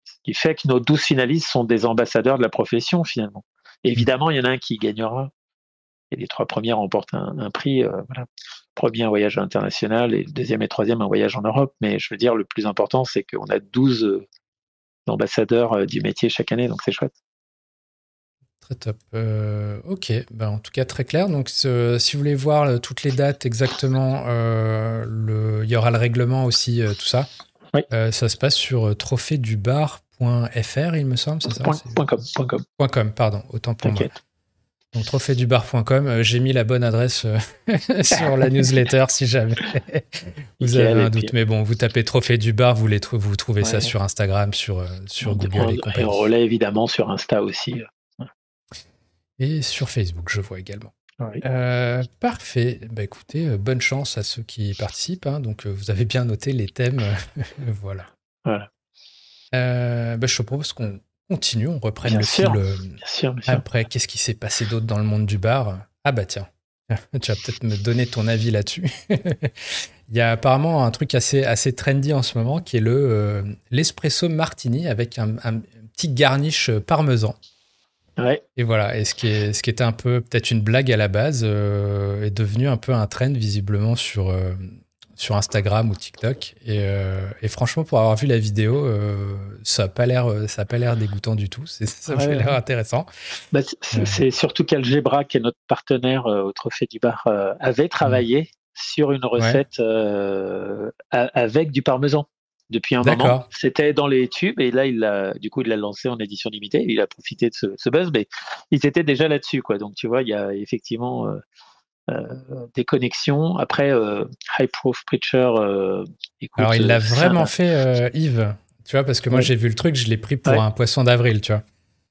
Ce qui fait que nos 12 finalistes sont des ambassadeurs de la profession finalement. Évidemment, il y en a un qui gagnera et les trois premiers remportent un, prix. Euh, voilà. Premier, un voyage international et le deuxième et troisième, un voyage en Europe. Mais je veux dire, le plus important, c'est qu'on a 12 ambassadeurs euh, du métier chaque année, donc c'est chouette. Très top. ok, ben, en tout cas très clair. Donc si vous voulez voir toutes les dates exactement, le... il y aura le règlement aussi, tout ça. ça se passe sur trophédubar.fr, il me semble, c'est ça .com, .com. pardon, autant pour moi. Donc trophédubar.com, euh, j'ai mis la bonne adresse euh, [LAUGHS] sur la newsletter si jamais [LAUGHS] vous avez un doute. Mais bon, vous tapez Trophée du bar, vous, les vous trouvez ça sur Instagram, sur, euh, sur Google et compagnie. Et on relaie évidemment sur Insta aussi. Et sur Facebook, je vois également. parfait. Bah, écoutez, bonne chance à ceux qui participent. Hein. Donc, vous avez bien noté les thèmes. [LAUGHS] voilà. voilà. Bah, je propose qu'on continue, on reprenne le fil. Euh, après, qu'est-ce qui s'est passé d'autre dans le monde du bar? Ah bah tiens, [LAUGHS] tu vas peut-être me donner ton avis là-dessus. [LAUGHS] Il y a apparemment un truc assez, assez trendy en ce moment qui est le euh, l'espresso martini avec un, petit garnish parmesan. Ouais. Et voilà, et ce qui, est, ce qui était un peu peut-être une blague à la base euh, est devenu un peu un trend visiblement sur, sur Instagram ou TikTok. Euh, et, franchement, pour avoir vu la vidéo, euh, ça n'a pas l'air, ça a pas l'air dégoûtant du tout. C'est, ça a l'air intéressant. Bah, c'est, surtout qu'Algebra, qui est notre partenaire euh, au Trophée du Bar, avait travaillé sur une recette avec du parmesan depuis un moment. C'était dans les tubes et là, il a, du coup, il l'a lancé en édition limitée. Il a profité de ce, ce buzz, mais ils étaient déjà là-dessus, quoi. Donc, tu vois, il y a effectivement euh, des connexions. Après, euh, High Proof Preacher. Euh, Alors, il l'a vraiment fait, Yves. Tu vois, parce que moi, j'ai vu le truc, je l'ai pris pour un poisson d'avril, tu vois.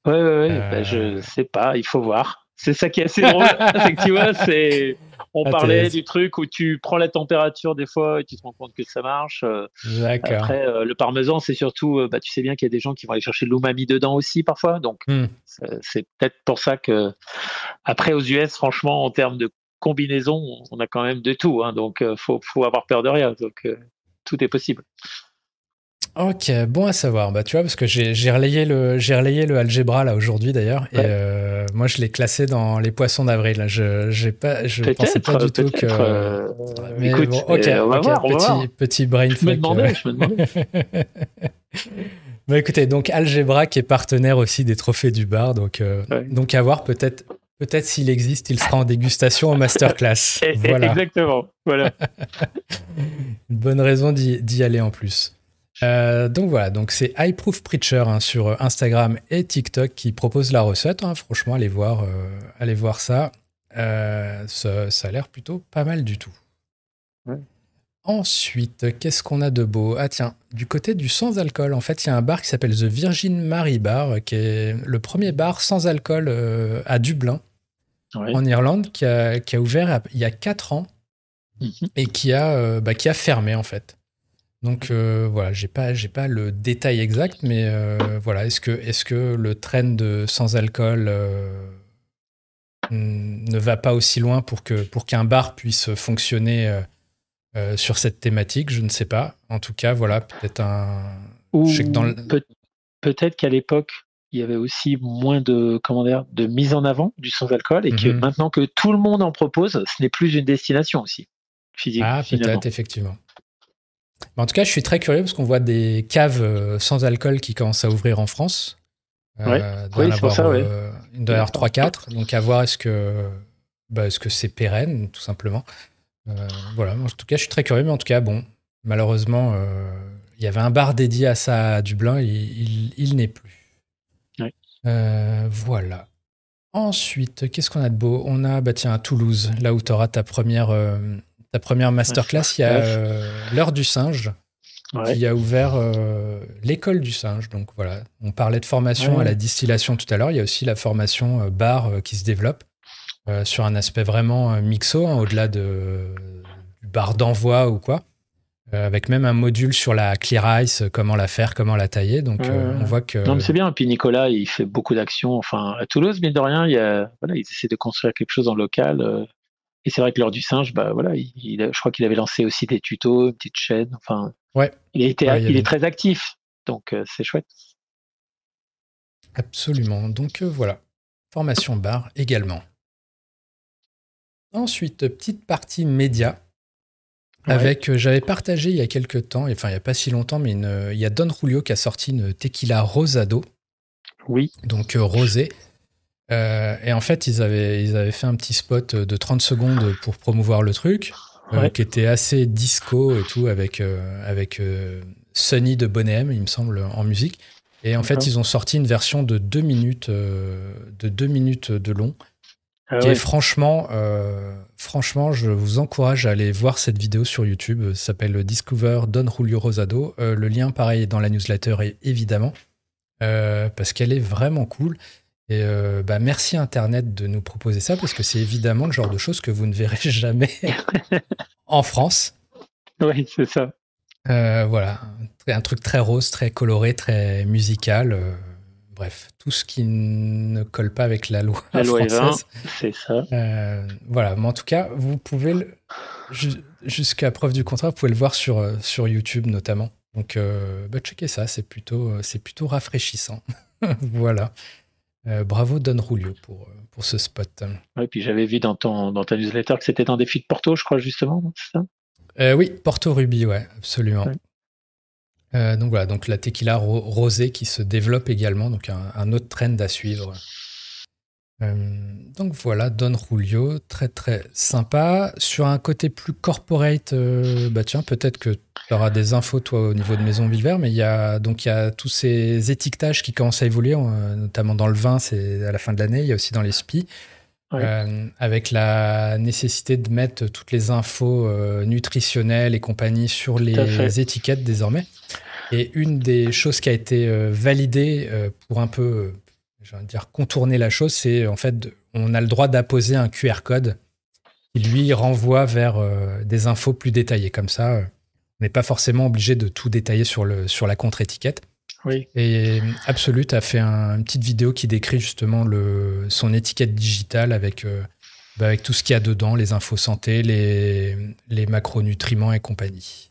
Ouais, ouais, ouais. Bah, je sais pas, il faut voir. C'est ça qui est assez drôle. c'est que tu vois, c'est. On ah, parlait du truc où tu prends la température des fois et tu te rends compte que ça marche. D'accord. Après, le parmesan, c'est surtout, bah, tu sais bien qu'il y a des gens qui vont aller chercher de l'umami dedans aussi parfois. Donc, hmm. c'est peut-être pour ça que, après, aux US, franchement, en termes de combinaison, on a quand même de tout. Hein, donc, il euh, faut, faut, avoir peur de rien. Donc, euh, tout est possible. Ok, bon à savoir. Bah, tu vois, parce que j'ai relayé le j'ai relayé le algébra là aujourd'hui d'ailleurs, et euh, moi je l'ai classé dans les poissons d'avril. Je j'ai pas je pensais pas du tout que. Mais Écoute, bon, ok, on va voir, petit petit brain Je me demandais, je me demandais. [LAUGHS] bah, écoutez, donc Algebra qui est partenaire aussi des trophées du bar, donc donc à voir peut-être Peut-être s'il existe, il sera en dégustation en masterclass. [LAUGHS] voilà. Exactement. Voilà. [LAUGHS] Une bonne raison d'y aller en plus. Euh, donc voilà, donc c'est iProof Preacher hein, sur Instagram et TikTok qui propose la recette. Hein. Franchement, allez voir, euh, allez voir ça. Euh, ça. ça. a l'air plutôt pas mal du tout. Ensuite, qu'est-ce qu'on a de beau? Ah tiens, du côté du sans-alcool, en fait, il y a un bar qui s'appelle The Virgin Mary Bar, qui est le premier bar sans alcool à Dublin en Irlande qui a, qui a, ouvert il y a 4 ans mhm. et qui a, euh, bah, qui a fermé en fait. Donc euh, voilà, j'ai pas j'ai pas le détail exact, mais euh, voilà, est-ce que est-ce que le trend de sans alcool ne va pas aussi loin pour que pour qu'un bar puisse fonctionner sur cette thématique? Je ne sais pas. En tout cas, voilà, peut-être un. peut-être qu'à l'époque, il y avait aussi moins de, comment dire, de mise en avant du sans-alcool et que mhm. maintenant que tout le monde en propose, ce n'est plus une destination aussi. Physique, ah, peut-être, effectivement. en tout cas, je suis très curieux parce qu'on voit des caves euh, sans alcool qui commencent à ouvrir en France. Euh, oui, c'est pour ça, oui. Euh, une 3-4. Donc, à voir est-ce que bah, est-ce que c'est pérenne, tout simplement. voilà, en tout cas, je suis très curieux, mais en tout cas, bon, malheureusement, il y avait un bar dédié à ça à Dublin, il n'est plus. Euh, voilà. Ensuite, qu'est-ce qu'on a de beau? On a, bah tiens, à Toulouse, là où tu auras ta première, euh, ta première masterclass, il y a euh, l'heure du singe. qui a ouvert l'école du singe. Donc voilà, on parlait de formation à la distillation tout à l'heure. Il y a aussi la formation bar qui se développe sur un aspect vraiment mixo, hein, au-delà de, du bar d'envoi ou quoi. Euh, avec même un module sur la clear ice, comment la faire, comment la tailler. Donc euh, on voit que. Non, mais c'est bien. Puis Nicolas, il fait beaucoup d'actions. Enfin, à Toulouse, mine de rien, il y a, voilà, ils essaient de construire quelque chose en local. Euh, et c'est vrai que l'heure du singe, bah voilà, il, je crois qu'il avait lancé aussi des tutos, une petite chaîne. Enfin, ouais. Il, est très actif, donc c'est chouette. Absolument. Donc voilà, formation bar également. Ensuite, petite partie média. Avec, euh, j'avais partagé il y a quelques temps, enfin il n'y a pas si longtemps, mais il y a Don Julio qui a sorti une tequila rosado. Oui. Donc euh, rosé. et en fait, ils avaient, ils avaient fait un petit spot de 30 secondes pour promouvoir le truc, qui était assez disco et tout, avec, avec Sunny de Bonham, il me semble, en musique. Et en fait, ils ont sorti une version de 2 minutes, de deux minutes de long. Ah et franchement, franchement, je vous encourage à aller voir cette vidéo sur YouTube. Ça s'appelle Discover Don Julio Rosado. le lien, pareil, est dans la newsletter, évidemment. parce qu'elle est vraiment cool. Et euh, bah, merci Internet de nous proposer ça parce que c'est évidemment le genre de choses que vous ne verrez [LAUGHS] jamais [LAUGHS] en France. Oui, c'est ça. Euh, voilà, un truc très rose, très coloré, très musical. Euh, bref, tout ce qui ne colle pas avec la loi la loi française. c'est ça. voilà, mais en tout cas, vous pouvez, le... jusqu'à preuve du contraire, vous pouvez le voir sur, sur YouTube notamment. Donc, bah, checkez ça, c'est plutôt, c'est plutôt rafraîchissant. [LAUGHS] voilà. Euh, bravo Don Julio pour, euh, pour ce spot. Oui, puis j'avais vu dans, ton, dans ta newsletter que c'était un défi de Porto, je crois, justement, c'est ça? Euh, Oui, Porto Ruby, ouais, absolument. Donc voilà, la tequila rosée qui se développe également, donc un, autre trend à suivre. Euh, donc voilà, Don Julio, très très sympa. Sur un côté plus corporate, euh, bah peut-être que tu auras des infos toi au niveau de Maison Villevert, mais il y a donc il y a tous ces étiquetages qui commencent à évoluer, euh, notamment dans le vin, c'est à la fin de l'année. Il y a aussi dans les spies, avec la nécessité de mettre toutes les infos nutritionnelles et compagnie sur les étiquettes désormais. Et une des choses qui a été validée pour un peu je vais dire contourner la chose, c'est en fait, on a le droit d'apposer un QR code qui lui renvoie vers euh, des infos plus détaillées. Comme ça, euh, on n'est pas forcément obligé de tout détailler sur, le, sur la contre-étiquette. Oui. Et Absolute a fait une petite vidéo qui décrit justement le, son étiquette digitale avec, euh, bah, avec tout ce qu'il y a dedans, les infos santé, les, les macronutriments et compagnie.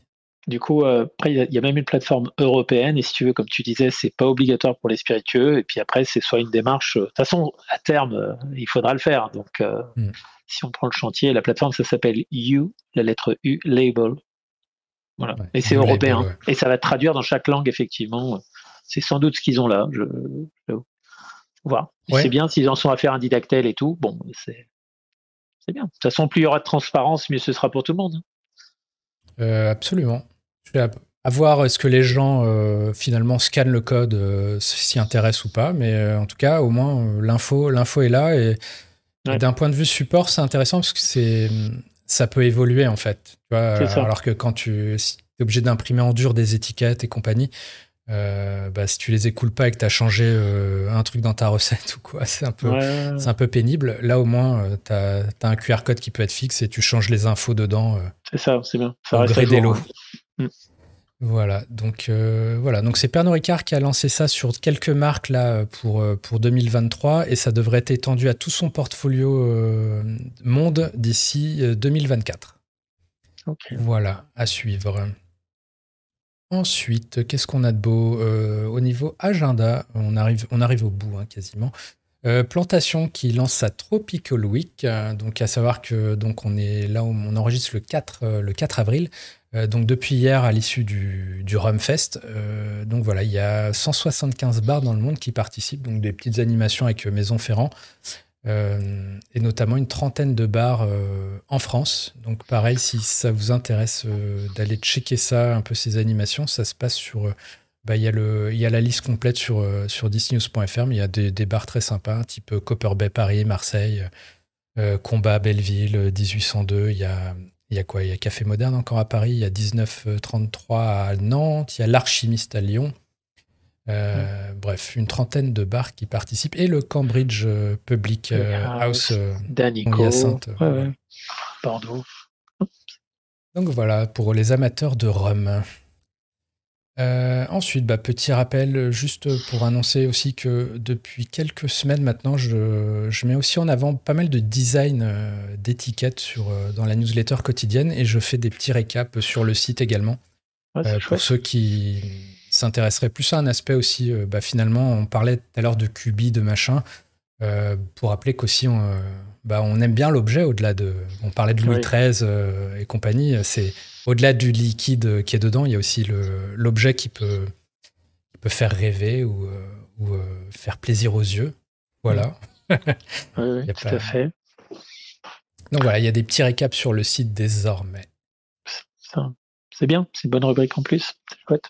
Du coup, euh, après, il y, a même une plateforme européenne, et si tu veux, comme tu disais, c'est pas obligatoire pour les spiritueux, et puis après, c'est soit une démarche. Euh, de toute façon, à terme, euh, il faudra le faire. Donc, mm. si on prend le chantier, la plateforme, ça s'appelle U, la lettre U, Label. Voilà. et c'est européen. Et ça va traduire dans chaque langue, effectivement. C'est sans doute ce qu'ils ont là. Je, voir. C'est bien s'ils en sont à faire un didactèle et tout. Bon, c'est bien. De toute façon, plus il y aura de transparence, mieux ce sera pour tout le monde. absolument. À voir est-ce que les gens euh, finalement scannent le code, euh, s'y intéressent ou pas. Mais euh, en tout cas, au moins l'info, l'info est là et, d'un point de vue support, c'est intéressant parce que c'est ça peut évoluer en fait. alors que quand tu es obligé d'imprimer en dur des étiquettes et compagnie, bah, si tu les écoules pas et que tu as changé un truc dans ta recette [LAUGHS] ou quoi, c'est un, peu, c'est un peu pénible. Là, au moins, tu as, un QR code qui peut être fixe et tu changes les infos dedans. c'est ça, c'est bien. Ça gré des lots. Mm. Voilà, donc euh, voilà, donc c'est Pernod Ricard qui a lancé ça sur quelques marques là pour, euh, pour 2023 et ça devrait être étendu à tout son portfolio euh, monde d'ici 2024. Voilà, à suivre. Ensuite, qu'est-ce qu'on a de beau au niveau agenda On arrive, au bout hein, quasiment. Plantation qui lance sa Tropical Week, donc à savoir que donc on est là où on enregistre le 4, le 4 avril. Euh, donc depuis hier, à l'issue du, du Rumfest, euh, donc voilà, il y a 175 bars dans le monde qui participent, donc des petites animations avec euh, Maison Ferrand, et notamment une trentaine de bars en France. Donc pareil, si ça vous intéresse d'aller checker ça, un peu ces animations, ça se passe sur... Bah, il, y a y a la liste complète sur, sur disnews.fr, mais il y a des, des, bars très sympas, type Copper Bay Paris, Marseille, Combat Belleville, 1802, il y a il y a quoi? Il y a Café Moderne encore à Paris, il y a 1933 à Nantes, il y a l'Archimiste à Lyon. Euh, bref, une trentaine de bars qui participent. Et le Cambridge euh, Public euh, House Danico, Bordeaux. Donc voilà, pour les amateurs de rhum. Euh, ensuite, bah, petit rappel, juste pour annoncer aussi que depuis quelques semaines maintenant, je, mets aussi en avant pas mal de design euh, d'étiquettes sur, euh, dans la newsletter quotidienne et je fais des petits récaps sur le site également. pour ceux qui s'intéresseraient plus à un aspect aussi, bah, finalement, on parlait tout à l'heure de cubi, de machin, pour rappeler qu'aussi on, bah, on aime bien l'objet au-delà de. On parlait de Louis XIII et compagnie, c'est au-delà du liquide qui est dedans, il y a aussi l'objet qui peut, peut faire rêver ou, euh, ou euh, faire plaisir aux yeux. Voilà. oui, [LAUGHS] tout à fait. Donc voilà, il y a des petits récaps sur le site désormais. C'est bien, c'est une bonne rubrique en plus. C'est chouette.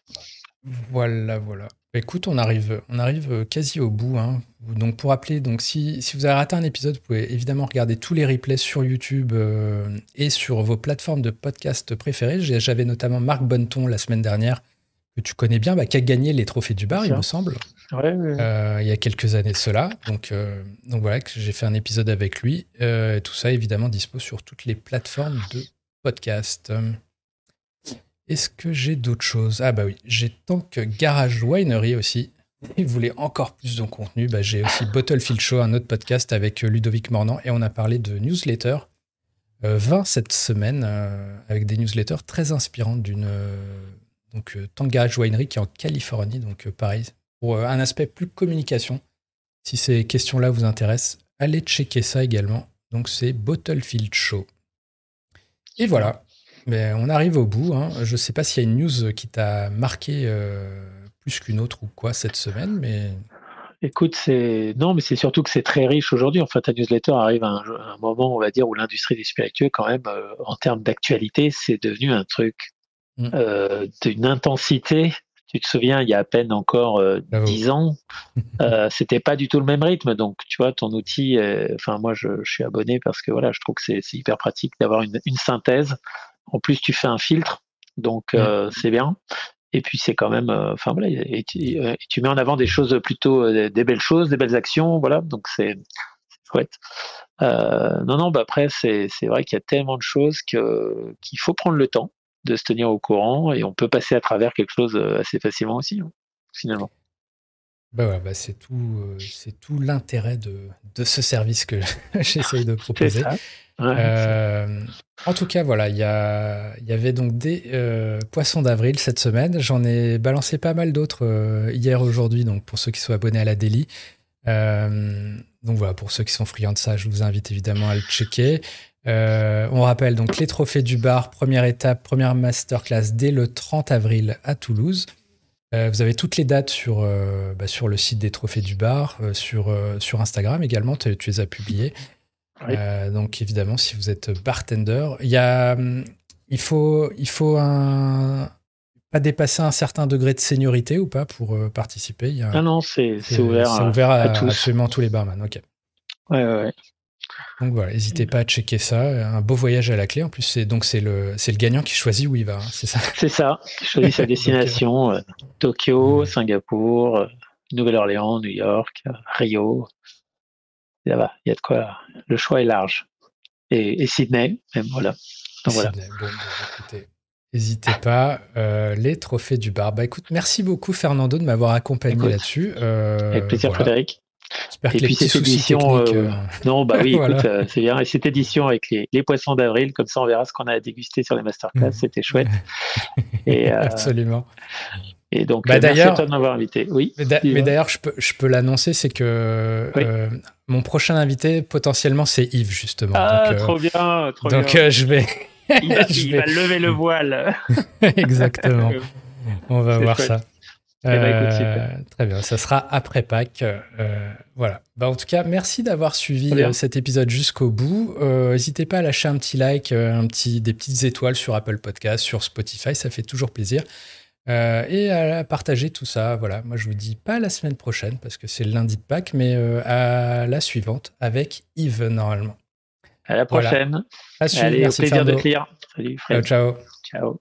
Voilà, voilà. Écoute, on arrive, on arrive quasi au bout. Hein. Donc pour rappeler, donc si, si, vous avez raté un épisode, vous pouvez évidemment regarder tous les replays sur YouTube euh, et sur vos plateformes de podcast préférées. J'avais notamment Marc Bonneton la semaine dernière, que tu connais bien, bah, qui a gagné les trophées du bar, il me semble. Euh, il y a quelques années cela. Donc, euh, donc voilà, que j'ai fait un épisode avec lui. tout ça évidemment dispo sur toutes les plateformes de podcast. Est-ce que j'ai d'autres choses? Ah bah oui, j'ai tant que Garage Winery aussi. Et vous voulez encore plus de contenu, bah j'ai aussi [LAUGHS] Bottlefield Show, un autre podcast avec euh, Ludovic Mornan, et on a parlé de newsletter. 20 euh, cette semaine, euh, avec des newsletters très inspirantes d'une donc tant Garage Winery qui est en Californie, donc pareil, pour un aspect plus communication. Si ces questions-là vous intéressent, allez checker ça également. Donc c'est Bottlefield Show. Et voilà, mais on arrive au bout. Hein. Je ne sais pas s'il y a une news qui t'a marqué euh, plus qu'une autre ou quoi cette semaine, mais. Écoute, c'est non, mais c'est surtout que c'est très riche aujourd'hui. En fait, ta newsletter arrive à un, moment, on va dire, où l'industrie des spiritueux, quand même, euh, en termes d'actualité, c'est devenu un truc mm. euh, d'une intensité. Tu te souviens, il y a à peine encore dix ans, [LAUGHS] c'était pas du tout le même rythme. Donc, tu vois, ton outil, enfin, moi, je, suis abonné parce que voilà, je trouve que c'est hyper pratique d'avoir une, une synthèse en plus, tu fais un filtre, donc euh, c'est bien. Et puis c'est quand même, euh, enfin voilà, et, tu mets en avant des choses plutôt, euh, des belles choses, des belles actions, voilà. Donc c'est chouette. non, non, bah après c'est vrai qu'il y a tellement de choses que qu'il faut prendre le temps de se tenir au courant et on peut passer à travers quelque chose assez facilement aussi, hein, finalement. Bah bah c'est tout, c'est tout l'intérêt de, de, ce service que [LAUGHS] j'essaye de proposer. Euh, en tout cas, voilà, il y, y, avait donc des euh, poissons d'avril cette semaine. J'en ai balancé pas mal d'autres euh, hier, aujourd'hui, donc pour ceux qui sont abonnés à la Daily. donc voilà, pour ceux qui sont friands de ça, je vous invite évidemment à le checker. on rappelle donc les trophées du bar, première étape, première masterclass dès le 30 avril à Toulouse. Vous avez toutes les dates sur, bah, sur le site des trophées du bar, sur, sur Instagram également, tu les as publiées. Euh, donc évidemment, si vous êtes bartender, il, y a, hum, il faut, il faut un, pas dépasser un certain degré de seniorité ou pas pour euh, participer il Ah non, c'est ouvert, à, absolument tous les barman. Ok. Ouais, ouais, Donc voilà, n'hésitez pas à checker ça. Un beau voyage à la clé. En plus, c'est donc c'est le c'est le gagnant qui choisit où il va. Hein, c'est ça. [LAUGHS] C'est ça. Il choisit sa [LAUGHS] destination. Euh, Tokyo, Singapour, Nouvelle-Orléans, New York, Rio il y a de quoi. Le choix est large. Et, Sydney, même, voilà. Donc, voilà. N'hésitez pas, euh, les trophées du bar. Bah écoute, merci beaucoup Fernando de m'avoir accompagné là-dessus. Euh, Avec plaisir Frédéric. J'espère que et les puis cette édition, euh, non bah [LAUGHS] oui, écoute, c'est bien. Et cette édition avec les, les poissons d'avril, comme ça on verra ce qu'on a dégusté sur les masterclass, mm. c'était chouette. [LAUGHS] et, Absolument. Et donc, bah, merci à toi de m'avoir invité. Oui. Mais d'ailleurs, je peux, je peux l'annoncer, c'est que mon prochain invité, potentiellement, c'est Yves, justement. Ah, trop bien, trop donc, bien. je vais. Il, va, [LAUGHS] lever le voile. Exactement. On va voir ça. Eh ben, euh, très bien, ça sera après Pâques. Euh, voilà. Bah, en tout cas, merci d'avoir suivi euh, cet épisode jusqu'au bout. N'hésitez pas à lâcher un petit like, un petit, des petites étoiles sur Apple Podcast, sur Spotify, ça fait toujours plaisir. et à partager tout ça. Voilà, moi je vous dis pas la semaine prochaine parce que c'est le lundi de Pâques, mais à la suivante avec Yves normalement. À la prochaine. À suivre. Allez, au plaisir de te lire. Salut Fred. Ciao, ciao. Ciao.